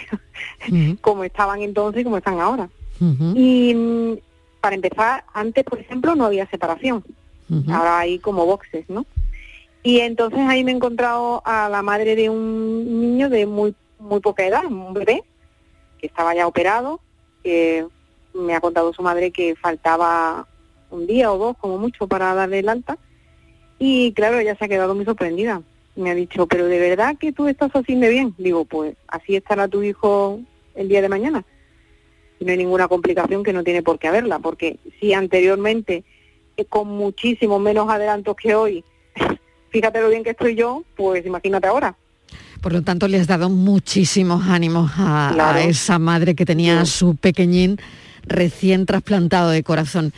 como estaban entonces y como están ahora. Y mm, para empezar, antes, por ejemplo, no había separación. Ahora hay como boxes, ¿no? Y entonces ahí me he encontrado a la madre de un niño de muy muy poca edad, un bebé, que estaba ya operado, que me ha contado su madre que faltaba un día o dos como mucho para darle el alta. Y claro, ella se ha quedado muy sorprendida. Me ha dicho, pero ¿de verdad que tú estás así de bien? Digo, pues así estará tu hijo el día de mañana. No hay ninguna complicación que no tiene por qué haberla, porque si anteriormente, con muchísimo menos adelantos que hoy, fíjate lo bien que estoy yo, pues imagínate ahora.
Por lo tanto, le has dado muchísimos ánimos a, esa madre que tenía a su pequeñín recién trasplantado de corazón.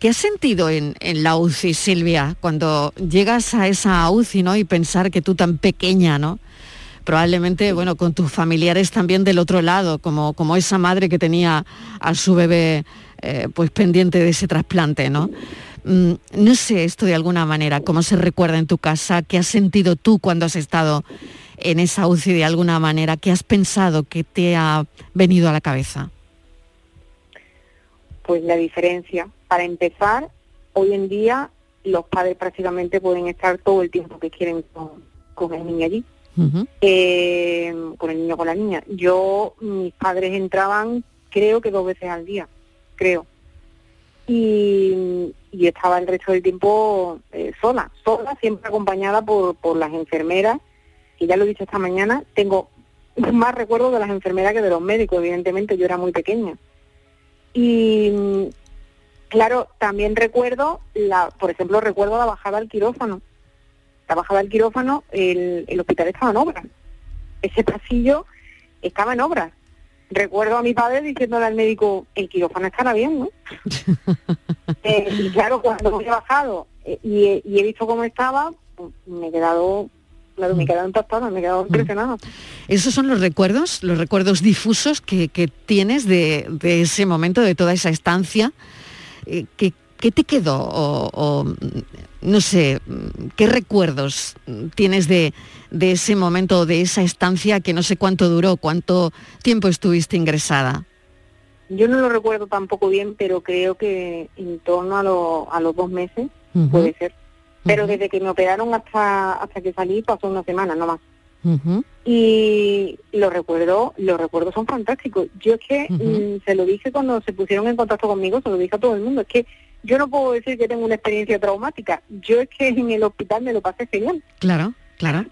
¿Qué has sentido en, en la UCI, Silvia, cuando llegas a esa UCI ¿no? y pensar que tú tan pequeña, ¿no? probablemente bueno, con tus familiares también del otro lado, como, como esa madre que tenía a su bebé eh, pues pendiente de ese trasplante, ¿no? Mm, no sé esto de alguna manera, cómo se recuerda en tu casa, qué has sentido tú cuando has estado en esa UCI de alguna manera, qué has pensado que te ha venido a la cabeza.
Pues la diferencia. Para empezar, hoy en día los padres prácticamente pueden estar todo el tiempo que quieren con, con el niño allí, eh, con el niño con la niña. Yo, mis padres entraban creo que dos veces al día, creo. Y, estaba el resto del tiempo eh, sola, sola, siempre acompañada por, por las enfermeras, que ya lo he dicho esta mañana, tengo más recuerdos de las enfermeras que de los médicos, evidentemente yo era muy pequeña. Y claro, también recuerdo, la, por ejemplo, recuerdo la bajada al quirófano. La bajada al quirófano, el, el hospital estaba en obras. Ese pasillo estaba en obras. Recuerdo a mi padre diciéndole al médico, el quirófano estará bien, ¿no? Eh, y claro, cuando me he bajado eh, y, he- y he visto cómo estaba, pues, me he quedado, claro, me he quedado impactada, me he quedado impresionada.
Esos son los recuerdos, los recuerdos difusos que, que tienes de, de ese momento, de toda esa estancia. Eh, ¿qué, qué te quedó? O, o, mm, no sé, ¿qué recuerdos tienes de, de ese momento, de esa estancia que no sé cuánto duró, cuánto tiempo estuviste ingresada?
Yo no lo recuerdo tampoco bien, pero creo que en torno a, lo- a los dos meses puede ser. Pero desde que me operaron hasta hasta que salí pasó una semana, no más. Y los recuerdos, los recuerdos son fantásticos. Yo es que mm, se lo dije cuando se pusieron en contacto conmigo, se lo dije a todo el mundo. Es que yo no puedo decir que tengo una experiencia traumática. Yo es que en el hospital me lo pasé genial.
Claro, claro.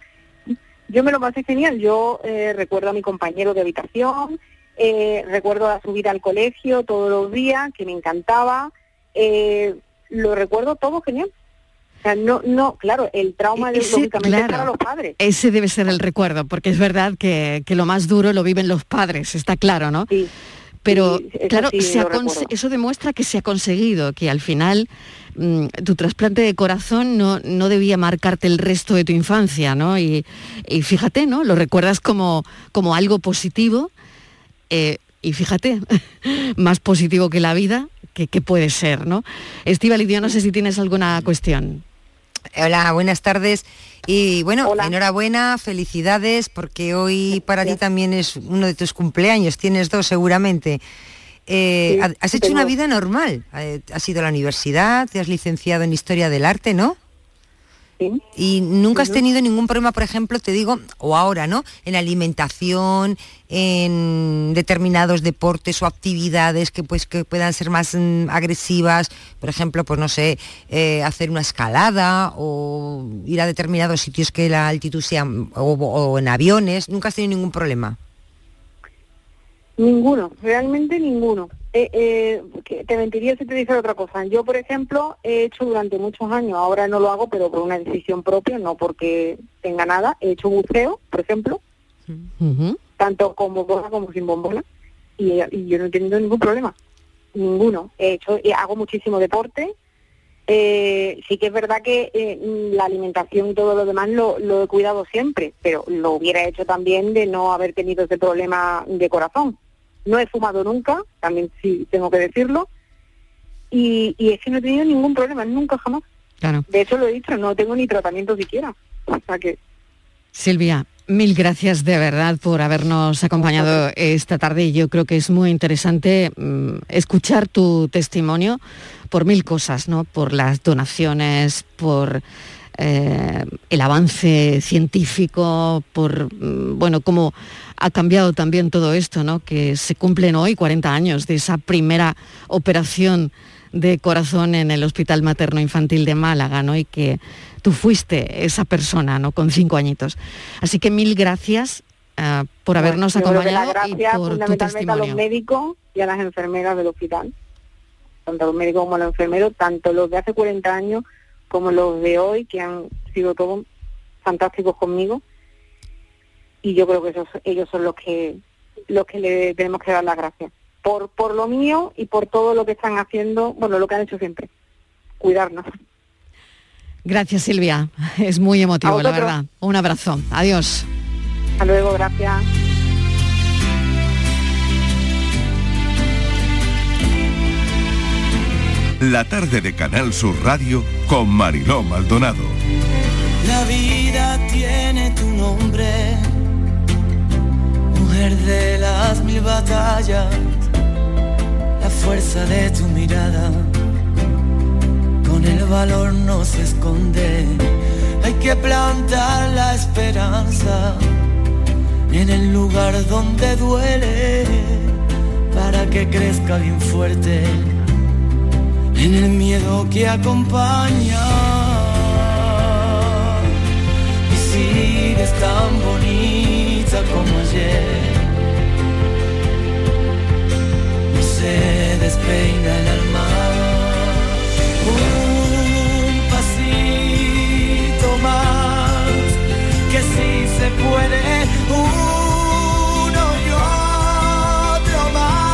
Yo me lo pasé genial. Yo eh, recuerdo a mi compañero de habitación, eh, recuerdo a subir al colegio todos los días, que me encantaba. Eh, lo recuerdo todo genial. O sea, no, no, claro, el trauma de,
Ese,
lógicamente
claro,
para los padres.
Ese debe ser el recuerdo, porque es verdad que, que lo más duro lo viven los padres, está claro, ¿no? Pero
Sí,
claro,
sí
se ha eso demuestra que se ha conseguido, que al final mm, tu trasplante de corazón no, no debía marcarte el resto de tu infancia, ¿no? Y, y fíjate, ¿no? Lo recuerdas como, como algo positivo. eh, y fíjate, más positivo que la vida, que, que puede ser, ¿no? Estíbal, yo no sé si tienes alguna cuestión.
Hola, buenas tardes. Y bueno, enhorabuena, felicidades, porque hoy para ti también es uno de tus cumpleaños, tienes dos seguramente. Eh,
Sí,
has hecho
tengo.
una vida normal, eh, has ido a la universidad, te has licenciado en Historia del Arte, ¿no? Y nunca has tenido ningún problema, por ejemplo, te digo, o ahora, ¿no? En alimentación, en determinados deportes o actividades que pues que puedan ser más mm, agresivas, por ejemplo, pues no sé, eh, hacer una escalada o ir a determinados sitios que la altitud sea o, o en aviones, nunca has tenido ningún problema.
Ninguno, realmente ninguno. Eh, eh, que te mentiría si te dijera otra cosa. Yo, por ejemplo, he hecho durante muchos años, ahora no lo hago, pero por una decisión propia, no porque tenga nada, he hecho buceo, por ejemplo, tanto con bombona como sin bombona, y, y yo no he tenido ningún problema, ninguno. He hecho, y hago muchísimo deporte. Eh, sí que es verdad que eh, la alimentación y todo lo demás lo, lo he cuidado siempre, pero lo hubiera hecho también de no haber tenido ese problema de corazón. No he fumado nunca, también sí tengo que decirlo, y, y es que no he tenido ningún problema, nunca jamás.
Claro.
De hecho, lo he dicho, no tengo ni tratamiento siquiera. O sea que
Silvia, mil gracias de verdad por habernos acompañado esta tarde. Yo creo que es muy interesante mm, escuchar tu testimonio por mil cosas, ¿no? Por las donaciones, por eh, el avance científico, por mm, bueno, cómo ha cambiado también todo esto, ¿no? Que se cumplen hoy 40 años de esa primera operación de corazón en el Hospital Materno Infantil de Málaga, ¿no? Y que tú fuiste esa persona, ¿no? Con cinco añitos. Así que mil gracias ah, por habernos
Bueno,
acompañado y por tu
fundamentalmente a los
testimonio.
médicos y a las enfermeras del hospital. Tanto a los médicos como a los enfermeros, tanto los de hace 40 años como los de hoy, que han sido todos fantásticos conmigo. Y yo creo que esos, ellos son los que los que le tenemos que dar las gracias. Por, por lo mío y por todo lo que están haciendo, bueno, lo que han hecho siempre. Cuidarnos.
Gracias Silvia, es muy emotivo, la verdad. Un abrazo, adiós.
Hasta luego, gracias.
La tarde de Canal Sur Radio con Mariló Maldonado.
La vida tiene tu nombre, mujer de las mil batallas, la fuerza de tu mirada, con el valor no se esconde, hay que plantar la esperanza en el lugar donde duele, para que crezca bien fuerte, en el miedo que acompaña y sigues tan bonita como ayer. No se despeina el alma. Un pasito más, que si se puede,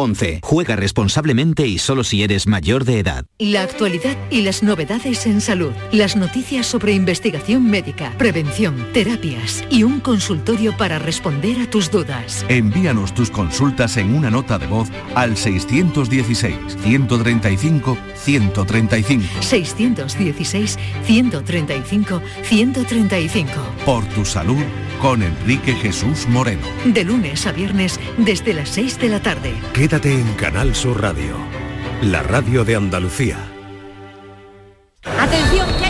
11. Juega responsablemente y solo si eres mayor de edad.
La actualidad y las novedades en salud. Las noticias sobre investigación médica, prevención, terapias y un consultorio para responder a tus dudas.
Envíanos tus consultas en una nota de voz al 616-135-135 135.
616-135-135.
Por tu salud con Enrique Jesús Moreno.
De lunes a viernes desde las 6 de la tarde.
Quédate en Canal Sur Radio, la radio de Andalucía.
Atención, que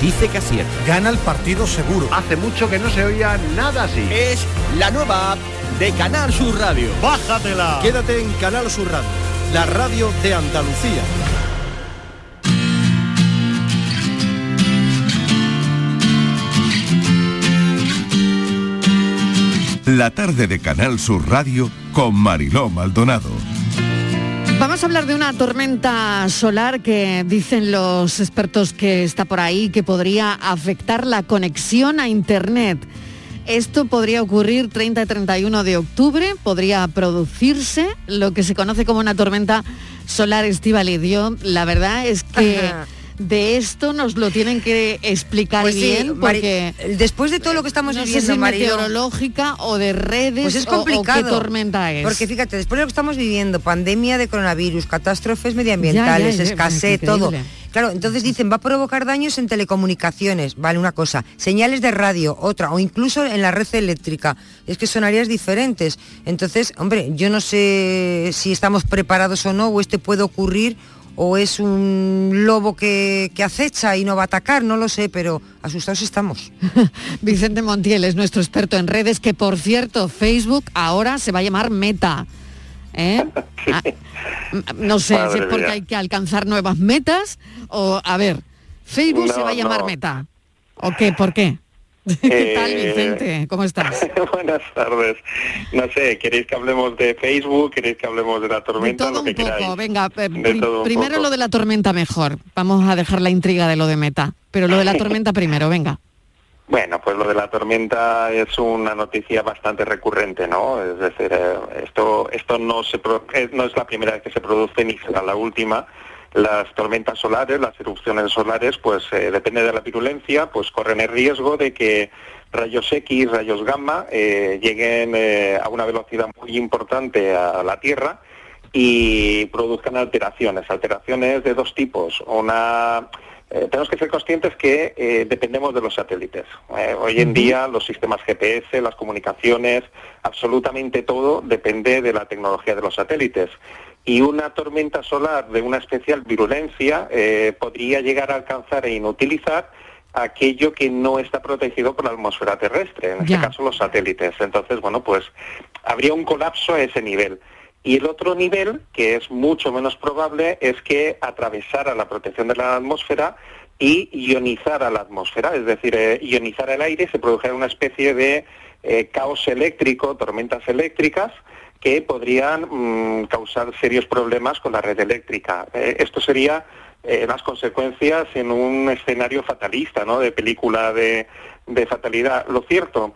dice que acierta.
Gana el partido seguro.
Hace mucho que no se oía nada así. Es la nueva app de Canal Sur Radio.
Bájatela. Quédate en Canal Sur Radio, la radio de Andalucía.
La tarde de Canal Sur Radio con Mariló Maldonado.
Vamos a hablar de una tormenta solar que dicen los expertos que está por ahí, que podría afectar la conexión a Internet. Esto podría ocurrir 30 y 31 de octubre, podría producirse lo que se conoce como una tormenta solar estivalidio. La verdad es que de esto nos lo tienen que explicar
Pues sí,
bien
Mari-
porque
después de todo lo que estamos
no sé
viviendo,
si meteorológica o de redes
Pues es
o- o
complicado.
qué tormenta es.
Porque fíjate, después de lo que estamos viviendo, pandemia de coronavirus, catástrofes medioambientales,
Ya, ya, ya,
escasez, todo. Claro, entonces dicen, va a provocar daños en telecomunicaciones, vale, una cosa, señales de radio, otra, o incluso en la red eléctrica. Es que son áreas diferentes. Entonces, hombre, yo no sé si estamos preparados o no, o este puede ocurrir, o es un lobo que, que acecha y no va a atacar, no lo sé, pero asustados estamos.
Vicente Montiel es nuestro experto en redes, que por cierto, Facebook ahora se va a llamar Meta. ¿eh? Ah, no sé
Madre
si es porque
mía.
hay que alcanzar nuevas metas o, a ver, Facebook se va a llamar
no.
Meta. ¿O qué? ¿Por qué? ¿Qué tal,
Eh,
Vicente? ¿Cómo estás?
Buenas tardes. No sé, ¿queréis que hablemos de Facebook? ¿Queréis que hablemos de la tormenta?
Todo
lo que
un poco,
queráis.
venga, eh,
De
primero
poco.
lo de la tormenta mejor. Vamos a dejar la intriga de lo de Meta, pero lo de la tormenta primero, venga.
Bueno, pues lo de la tormenta es una noticia bastante recurrente, ¿no? Es decir, eh, esto esto no se pro- no es la primera vez que se produce ni será la última. Las tormentas solares, las erupciones solares, pues eh, depende de la virulencia, pues corren el riesgo de que rayos X, rayos gamma eh, lleguen eh, a una velocidad muy importante a la Tierra y produzcan alteraciones, alteraciones de dos tipos. Una eh, tenemos que ser conscientes que eh, dependemos de los satélites. Eh, hoy en día los sistemas GPS, las comunicaciones, absolutamente todo depende de la tecnología de los satélites. Y una tormenta solar de una especial virulencia eh, podría llegar a alcanzar e inutilizar aquello que no está protegido por la atmósfera terrestre, en
Ya.
este caso los satélites. Entonces, bueno, pues habría un colapso a ese nivel. Y el otro nivel, que es mucho menos probable, es que atravesara la protección de la atmósfera y ionizara la atmósfera, es decir, eh, ionizara el aire y se produjera una especie de eh, caos eléctrico, tormentas eléctricas, que podrían mm, causar serios problemas con la red eléctrica. Eh, esto sería eh, las consecuencias en un escenario fatalista, ¿no? De película de, de fatalidad. Lo cierto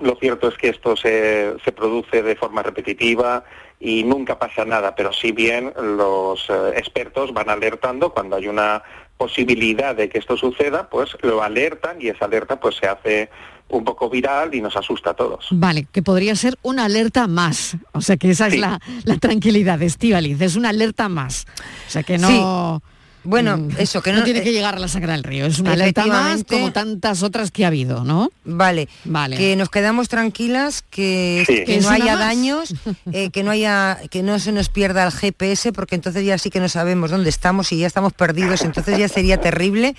lo cierto es que esto se, se produce de forma repetitiva y nunca pasa nada, pero si bien los eh, expertos van alertando cuando hay una posibilidad de que esto suceda, pues lo alertan y esa alerta pues se hace un poco viral y nos asusta a todos.
Vale, que podría ser una alerta más. O sea que esa es la, la tranquilidad de Estíbaliz, es una alerta más. O sea que no...
Bueno,
mm,
eso, que no-
tiene que
eh,
llegar a la Sagra del Río, es una alerta más como tantas otras que ha habido, ¿no?
Vale,
Vale.
que nos quedamos tranquilas, que,
Sí.
que
¿Que
no haya
más?
daños, eh, que no haya, que no se nos pierda el GPS, porque entonces ya sí que no sabemos dónde estamos y ya estamos perdidos, entonces ya sería terrible.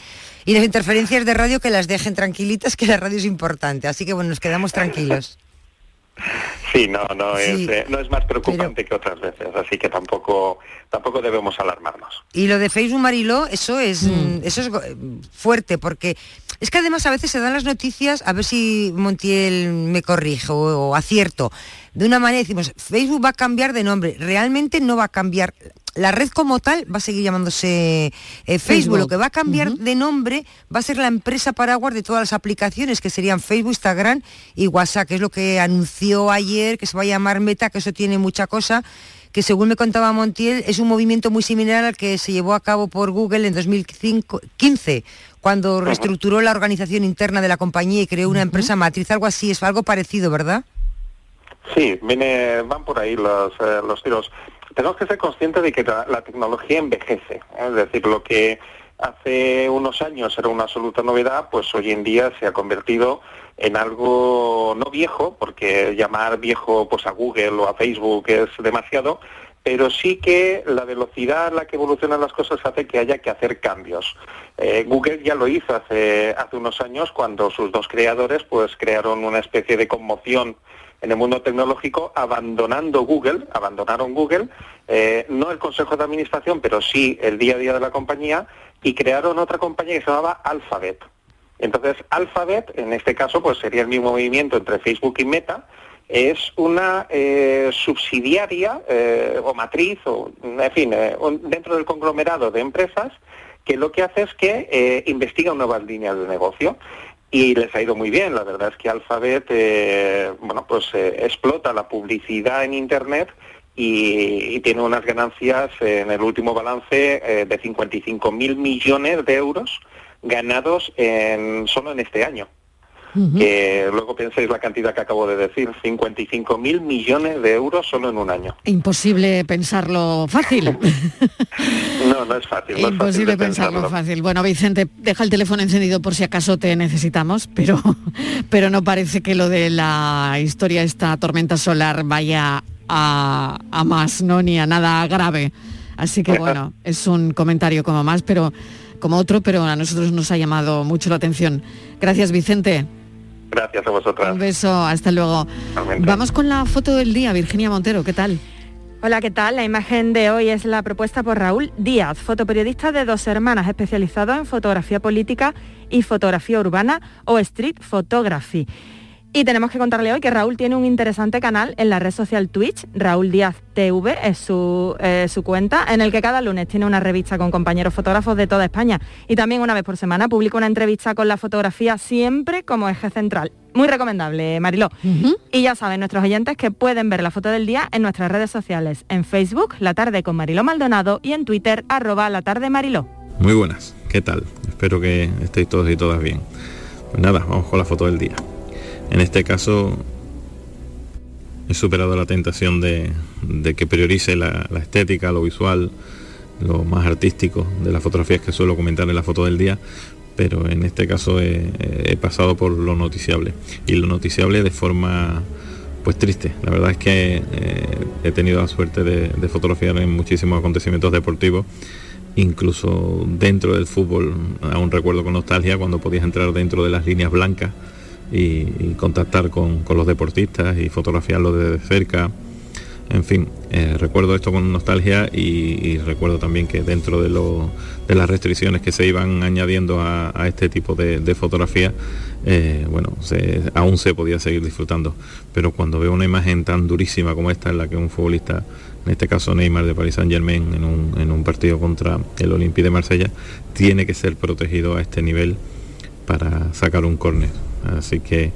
Y las interferencias de radio que las dejen tranquilitas, que la radio es importante. Así que bueno, nos quedamos tranquilos.
Sí, no, no,
Sí.
es, eh, no es más preocupante que otras veces, así que tampoco, tampoco debemos alarmarnos.
Y lo de Facebook Mariló, eso es, mm, eso es go- fuerte, porque es que además a veces se dan las noticias, a ver si Montiel me corrige o, acierto, de una manera decimos, Facebook va a cambiar de nombre, realmente no va a cambiar. La red como tal va a seguir llamándose eh, Facebook. Lo que va a cambiar de nombre va a ser la empresa paraguas de todas las aplicaciones, que serían Facebook, Instagram y WhatsApp, que es lo que anunció ayer, que se va a llamar Meta, que eso tiene mucha cosa que según me contaba Montiel es un movimiento muy similar al que se llevó a cabo por Google en 2015, cuando reestructuró la organización interna de la compañía y creó una empresa matriz, algo así, es algo parecido, ¿verdad?
Sí, viene, van por ahí los, eh, los tiros. Tenemos que ser conscientes de que la, tecnología envejece, ¿eh? es decir, lo que hace unos años era una absoluta novedad, pues hoy en día se ha convertido en algo no viejo, porque llamar viejo pues a Google o a Facebook es demasiado, pero sí que la velocidad a la que evolucionan las cosas hace que haya que hacer cambios. Eh, Google ya lo hizo hace, hace unos años cuando sus dos creadores pues crearon una especie de conmoción en el mundo tecnológico abandonando Google, abandonaron Google, eh, no el Consejo de Administración, pero sí el día a día de la compañía, y crearon otra compañía que se llamaba Alphabet. Entonces, Alphabet, en este caso, pues sería el mismo movimiento entre Facebook y Meta, es una eh, subsidiaria eh, o matriz, o, en fin, dentro del conglomerado de empresas que lo que hace es que investiga nuevas líneas de negocio y les ha ido muy bien. La verdad es que Alphabet, eh, bueno, pues eh, explota la publicidad en Internet y, tiene unas ganancias en el último balance eh, de 55 mil millones de euros ganados en, solo en este año que luego penséis la cantidad que acabo de decir, 55 mil millones de euros solo en un año.
Imposible pensarlo fácil.
no, no es fácil.
Imposible pensarlo. fácil. Bueno, Vicente, deja el teléfono encendido por si acaso te necesitamos, pero, pero no parece que lo de la historia, esta tormenta solar, vaya a, a más, ¿no? Ni a nada grave. Así que bueno, es un comentario como más, pero como otro, pero a nosotros nos ha llamado mucho la atención. Gracias, Vicente.
Gracias a vosotras.
Un beso, hasta luego. Vamos con la foto del día, Virginia Montero, ¿qué tal?
Hola, ¿qué tal? La imagen de hoy es la propuesta por Raúl Díaz, fotoperiodista de dos hermanas, especializado en fotografía política y fotografía urbana o street photography. Y tenemos que contarle hoy que Raúl tiene un interesante canal en la red social Twitch, Raúl Díaz TV es su, eh, su, cuenta, en el que cada lunes tiene una revista con compañeros fotógrafos de toda España. Y también una vez por semana publica una entrevista con la fotografía siempre como eje central. Muy recomendable, Mariló. Y ya saben nuestros oyentes que pueden ver la foto del día en nuestras redes sociales, en Facebook, La Tarde con Mariló Maldonado y en Twitter, arroba La Tarde Mariló.
Muy buenas, ¿qué tal? Espero que estéis todos y todas bien. Pues nada, vamos con la foto del día. En este caso he superado la tentación de, que priorice la, estética, lo visual, lo más artístico de las fotografías que suelo comentar en la foto del día, pero en este caso he, pasado por lo noticiable y lo noticiable de forma pues triste. La verdad es que eh, he tenido la suerte de, de, fotografiar en muchísimos acontecimientos deportivos, incluso dentro del fútbol. Aún recuerdo con nostalgia cuando podías entrar dentro de las líneas blancas y, contactar con, los deportistas y fotografiarlos desde cerca. En fin, eh, recuerdo esto con nostalgia y, recuerdo también que dentro de, de, las restricciones que se iban añadiendo a, este tipo de, fotografía, eh, bueno, aún se podía seguir disfrutando. Pero cuando veo una imagen tan durísima como esta, en la que un futbolista, en este caso Neymar de Paris Saint Germain, en un, en un partido contra el Olympique de Marsella, tiene que ser protegido a este nivel para sacar un córner Así que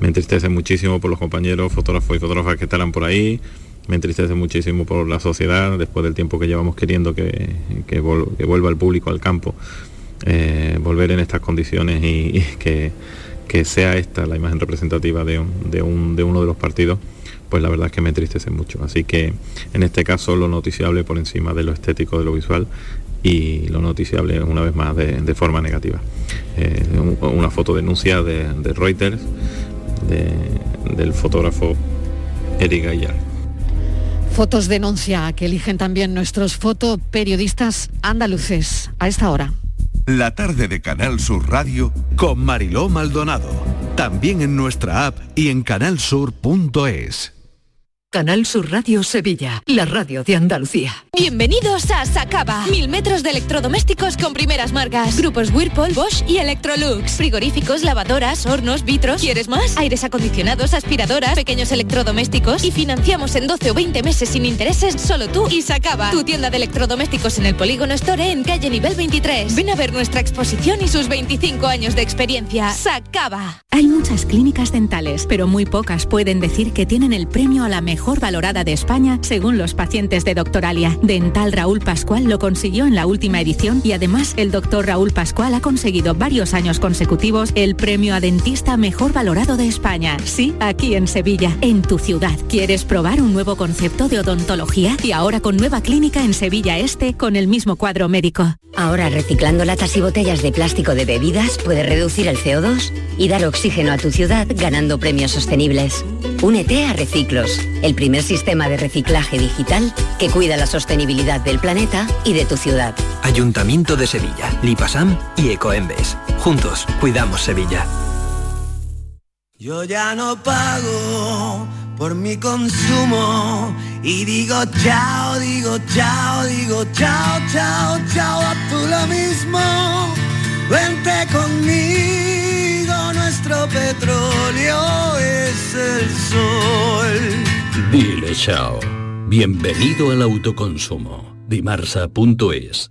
me entristece muchísimo por los compañeros fotógrafos y fotógrafas que estarán por ahí. Me entristece muchísimo por la sociedad, después del tiempo que llevamos queriendo que, vuelva el público al campo, eh, volver en estas condiciones y, que, sea esta la imagen representativa de, de, uno de los partidos, pues la verdad es que me entristece mucho. Así que en este caso lo noticiable por encima de lo estético, de lo visual, y lo noticiable una vez más de, forma negativa. Eh, una foto denuncia de, Reuters del fotógrafo Eric Gaillard.
Fotos denuncia que eligen también nuestros fotoperiodistas andaluces a esta hora.
La tarde de Canal Sur Radio con Mariló Maldonado. También en nuestra app y en canalsur.es.
Canal Sur Radio Sevilla, la radio de Andalucía.
Bienvenidos a Sacaba. Mil metros de electrodomésticos con primeras marcas. Grupos Whirlpool, Bosch y Electrolux. Frigoríficos, lavadoras, hornos, vitros. ¿Quieres más? Aires acondicionados, aspiradoras, pequeños electrodomésticos. Y financiamos en 12 o 20 meses sin intereses solo tú y Sacaba. Tu tienda de electrodomésticos en el Polígono Store en calle nivel 23. Ven a ver nuestra exposición y sus 25 años de experiencia. Sacaba.
Hay muchas clínicas dentales, pero muy pocas pueden decir que tienen el premio a la mejor valorada de España según los pacientes de Doctoralia. Dental Raúl Pascual lo consiguió en la última edición y además el doctor Raúl Pascual ha conseguido varios años consecutivos el premio a dentista mejor valorado de España. Sí, aquí en Sevilla, en tu ciudad. ¿Quieres probar un nuevo concepto de odontología? Y ahora con nueva clínica en Sevilla Este con el mismo cuadro médico.
Ahora reciclando latas y botellas de plástico de bebidas puedes reducir el CO2 y dar oxígeno a tu ciudad ganando premios sostenibles. Únete a Reciclos, el primer sistema de reciclaje digital que cuida la sostenibilidad del planeta y de tu ciudad.
Ayuntamiento de Sevilla, Lipasam y Ecoembes. Juntos, cuidamos Sevilla.
Yo ya no pago por mi consumo y digo chao, digo chao, digo chao, chao, chao, a tú lo mismo. Vente conmigo, nuestro petróleo es el sol.
Dile chao. Bienvenido al autoconsumo. Dimarsa.es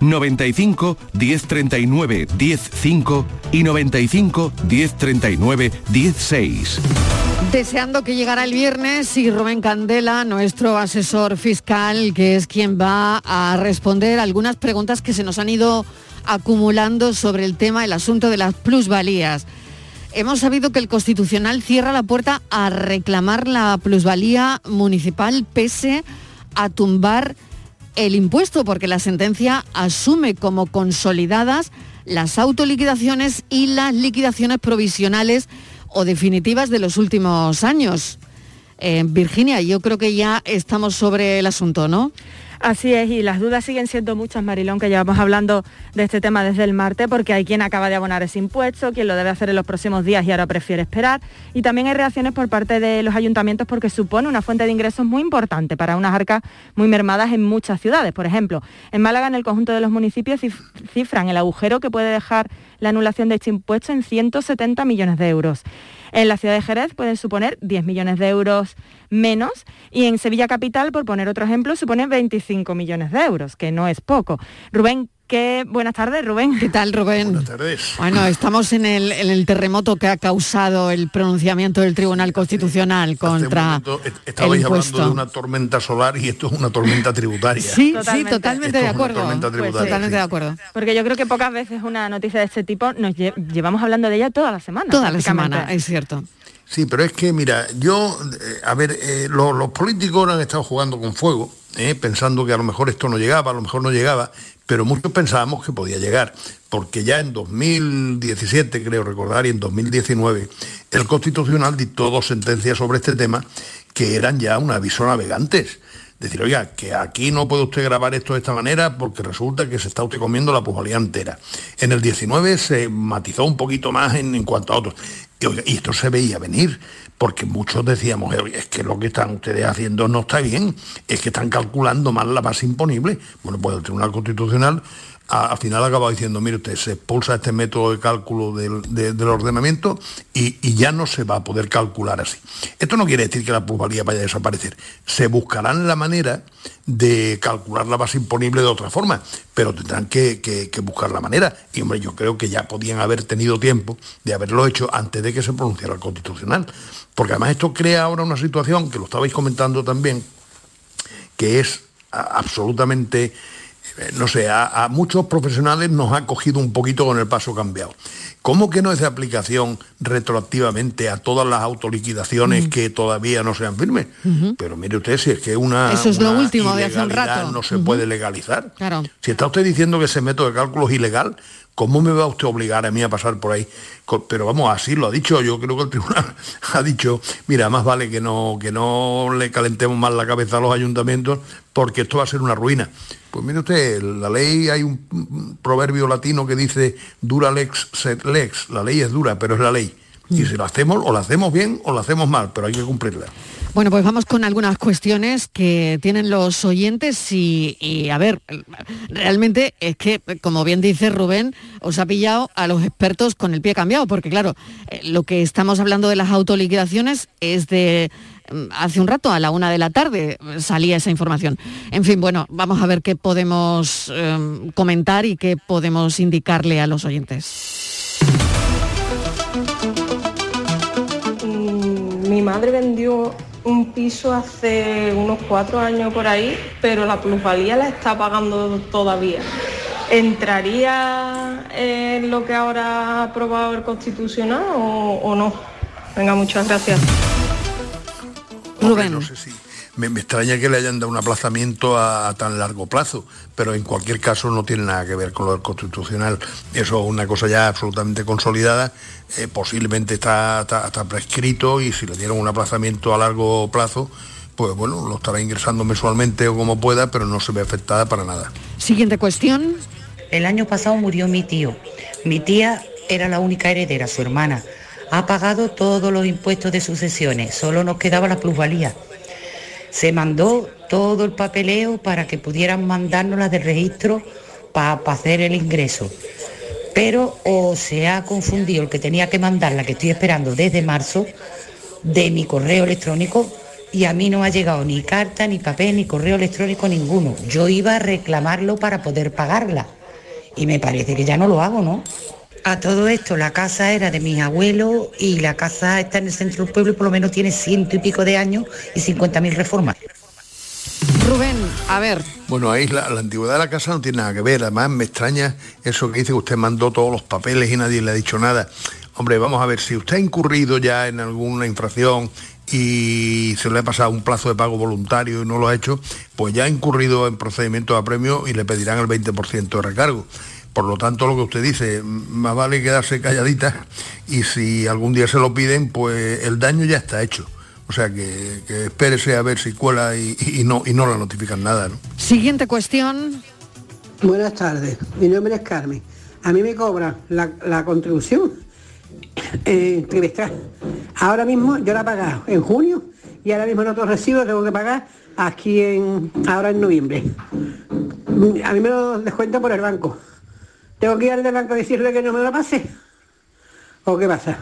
95 1039 105 y 95 1039 16.
Deseando que llegara el viernes y Rubén Candela, nuestro asesor fiscal, que es quien va a responder algunas preguntas que se nos han ido acumulando sobre el tema, el asunto de las plusvalías. Hemos sabido que el Constitucional cierra la puerta a reclamar la plusvalía municipal pese a tumbar el impuesto, porque la sentencia asume como consolidadas las autoliquidaciones y las liquidaciones provisionales o definitivas de los últimos años. Eh, Virginia, yo creo que ya estamos sobre el asunto, ¿no?
Así es, y las dudas siguen siendo muchas, Marilón, que llevamos hablando de este tema desde el martes, porque hay quien acaba de abonar ese impuesto, quien lo debe hacer en los próximos días y ahora prefiere esperar. Y también hay reacciones por parte de los ayuntamientos porque supone una fuente de ingresos muy importante para unas arcas muy mermadas en muchas ciudades. Por ejemplo, en Málaga, en el conjunto de los municipios, cifran el agujero que puede dejar la anulación de este impuesto en 170 millones de euros. En la ciudad de Jerez pueden suponer 10 millones de euros menos y en Sevilla Capital, por poner otro ejemplo, supone 25 millones de euros, que no es poco. Rubén, Qué buenas tardes, Rubén.
¿Qué tal, Rubén?
Buenas tardes.
Bueno, estamos en el, en el terremoto que ha causado el pronunciamiento del Tribunal Constitucional contra
Este Estabais hablando de una tormenta solar y esto es una tormenta tributaria.
Sí, sí, totalmente de
Esto es una
acuerdo. Pues totalmente
sí.
de acuerdo.
Porque yo creo que pocas veces una noticia de este tipo nos lle- llevamos hablando de ella toda la semana.
Toda la semana, es cierto.
Sí, pero es que, mira, yo, eh, a ver, eh, lo- los políticos han estado jugando con fuego, eh, pensando que a lo mejor esto no llegaba, a lo mejor no llegaba, pero muchos pensábamos que podía llegar, porque ya en 2017, creo recordar, y en 2019, el Constitucional dictó dos sentencias sobre este tema que eran ya un aviso navegantes. Decir, oiga, que aquí no puede usted grabar esto de esta manera porque resulta que se está usted comiendo la plusvalía entera. En el 19 se matizó un poquito más en, cuanto a otros. Y esto se veía venir, porque muchos decíamos, "Oye, es que lo que están ustedes haciendo no está bien, es que están calculando mal la base imponible. Bueno, pues el Tribunal Constitucional al final acaba diciendo, mire usted, se expulsa este método de cálculo del, de- del ordenamiento y, ya no se va a poder calcular así. Esto no quiere decir que la plusvalía vaya a desaparecer. Se buscarán la manera de calcular la base imponible de otra forma, pero tendrán que, que- buscar la manera. Y hombre, yo creo que ya podían haber tenido tiempo de haberlo hecho antes de que se pronunciara el Constitucional. Porque además esto crea ahora una situación, que lo estabais comentando también, que es absolutamente no sé, a, a muchos profesionales nos ha cogido un poquito con el paso cambiado. ¿Cómo que no es de aplicación retroactivamente a todas las autoliquidaciones
Mm.
que todavía no sean firmes? Pero mire usted, si es que una,
Eso es lo
una
último de hace un rato.
no se puede legalizar.
Claro.
Si está usted diciendo que ese método de cálculo es ilegal, ¿cómo me va usted a obligar a mí a pasar por ahí? Pero vamos, así lo ha dicho, yo creo que el tribunal ha dicho, mira, más vale que no, que no le calentemos más la cabeza a los ayuntamientos porque esto va a ser una ruina. Pues mire usted, la ley, hay un proverbio latino que dice dura lex sed lex, la ley es dura, pero es la ley. Y si la hacemos, o la hacemos bien o la hacemos mal, pero hay que cumplirla.
Bueno, pues vamos con algunas cuestiones que tienen los oyentes y, y, a ver, realmente es que, como bien dice Rubén, os ha pillado a los expertos con el pie cambiado, porque claro, eh, lo que estamos hablando de las autoliquidaciones es de mm, hace un rato, a la una de la tarde, eh, salía esa información. En fin, bueno, vamos a ver qué podemos eh, comentar y qué podemos indicarle a los oyentes.
Madre vendió un piso hace unos cuatro años por ahí, pero la plusvalía la está pagando todavía. ¿Entraría en lo que ahora ha aprobado el Constitucional o, o no? Venga, muchas gracias.
Rubén.
No sé si me, me extraña que le hayan dado un aplazamiento a, a tan largo plazo, pero en cualquier caso no tiene nada que ver con lo del constitucional. Eso es una cosa ya absolutamente consolidada, eh, posiblemente está, está, está prescrito y si le dieron un aplazamiento a largo plazo, pues bueno, lo estará ingresando mensualmente o como pueda, pero no se ve afectada para nada.
Siguiente cuestión.
El año pasado murió mi tío. Mi tía era la única heredera, su hermana. Ha pagado todos los impuestos de sucesiones, solo nos quedaba la plusvalía. Se mandó todo el papeleo para que pudieran mandarnos la del registro para hacer el ingreso. Pero o se ha confundido el que tenía que mandarla, que estoy esperando desde marzo, de mi correo electrónico y a mí no ha llegado ni carta, ni papel, ni correo electrónico ninguno. Yo iba a reclamarlo para poder pagarla y me parece que ya no lo hago, ¿no? A todo esto, la casa era de mis abuelos y la casa está en el centro del pueblo y por lo menos tiene ciento y pico de años y 50.000 reformas.
Ver.
Bueno, ahí la, la antigüedad de la casa no tiene nada que ver. Además, me extraña eso que dice que usted mandó todos los papeles y nadie le ha dicho nada. Hombre, vamos a ver, si usted ha incurrido ya en alguna infracción y se le ha pasado un plazo de pago voluntario y no lo ha hecho, pues ya ha incurrido en procedimiento de apremio y le pedirán el 20% de recargo. Por lo tanto, lo que usted dice, más vale quedarse calladita y si algún día se lo piden, pues el daño ya está hecho. O sea que, que espérese a ver si cuela y, y no, y no la notifican nada. ¿no?
Siguiente cuestión.
Buenas tardes, mi nombre es Carmen. A mí me cobran la, la contribución eh, trimestral. Ahora mismo yo la he pagado en junio y ahora mismo en otros recibos tengo que pagar aquí en ahora en noviembre. A mí me lo descuenta por el banco. ¿Tengo que ir al del banco a decirle que no me lo pase? ¿O qué pasa?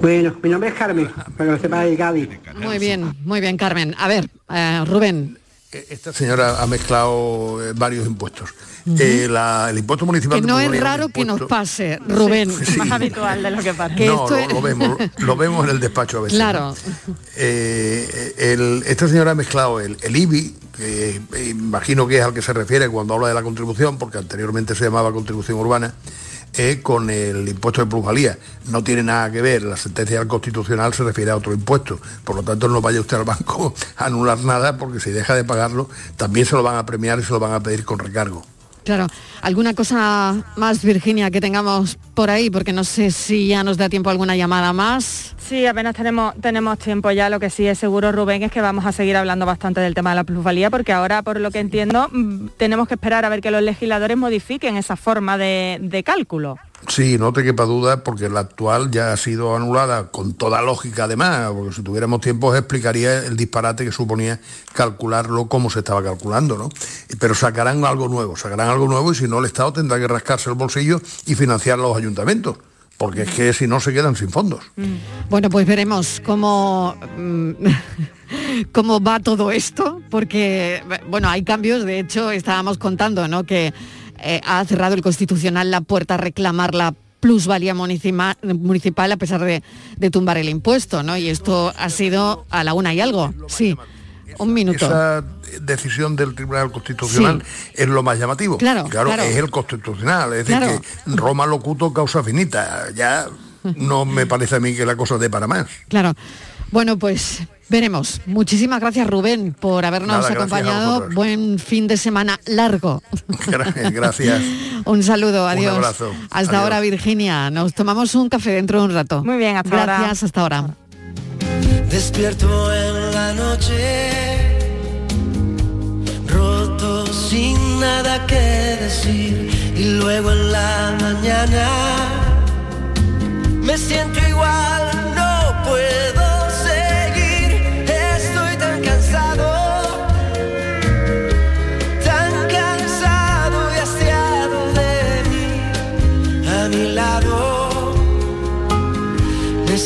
Bueno, mi nombre es Carmen, para que lo sepa el Gaby.
Muy bien, muy bien, Carmen. A ver, eh, Rubén.
Esta señora ha mezclado eh, varios impuestos. Eh, la- el impuesto municipal
Que
de
no es raro que nos pase, Rubén.
Sí. Más
habitual de lo que pasa.
Que
no,
esto
lo,
es-
lo vemos, lo vemos en el despacho a veces.
Claro.
Eh, el- esta señora ha mezclado el, el IBI, que eh, imagino que es al que se refiere cuando habla de la contribución, porque anteriormente se llamaba contribución urbana, con el impuesto de plusvalía. No tiene nada que ver, la sentencia Constitucional se refiere a otro impuesto. Por lo tanto, no vaya usted al banco a anular nada, porque si deja de pagarlo, también se lo van a premiar y se lo van a pedir con recargo.
Claro, ¿alguna cosa más, Virginia, que tengamos por ahí? Porque no sé si ya nos da tiempo alguna llamada más.
Sí, apenas tenemos, tenemos tiempo ya. Lo que sí es seguro, Rubén, es que vamos a seguir hablando bastante del tema de la plusvalía, porque ahora, por lo que entiendo, mm, tenemos que esperar a ver que los legisladores modifiquen esa forma de, de cálculo.
Sí, no te quepa duda, porque la actual ya ha sido anulada con toda lógica además, porque si tuviéramos tiempo explicaría el disparate que suponía calcularlo como se estaba calculando, ¿no? Pero sacarán algo nuevo, sacarán algo nuevo y si no el Estado tendrá que rascarse el bolsillo y financiar los ayuntamientos, porque es que si no se quedan sin fondos.
Bueno, pues veremos cómo, mm, cómo va todo esto, porque, bueno, hay cambios, de hecho, estábamos contando, ¿no? Que eh, ha cerrado el Constitucional la puerta a reclamar la plusvalía municipal a pesar de, de tumbar el impuesto, ¿no? Y esto ha sido a la una y algo, sí. un minuto.
Esa decisión del Tribunal Constitucional es lo más llamativo.
Claro,
claro,
claro.
es el Constitucional, es decir,
Claro.
que Roma locuto causa finita. Ya no me parece a mí que la cosa dé para más.
Claro. Bueno, pues veremos. Muchísimas gracias Rubén por habernos
Nada, gracias a
acompañado. Buen fin de semana largo.
Gracias.
Un saludo,
Un
adiós.
abrazo.
Hasta
Adiós.
ahora, Virginia. Nos tomamos un café dentro de un rato.
Muy bien, hasta ahora.
Gracias, hasta ahora.
Despierto en la noche, roto sin nada que decir. Y luego en la mañana me siento igual,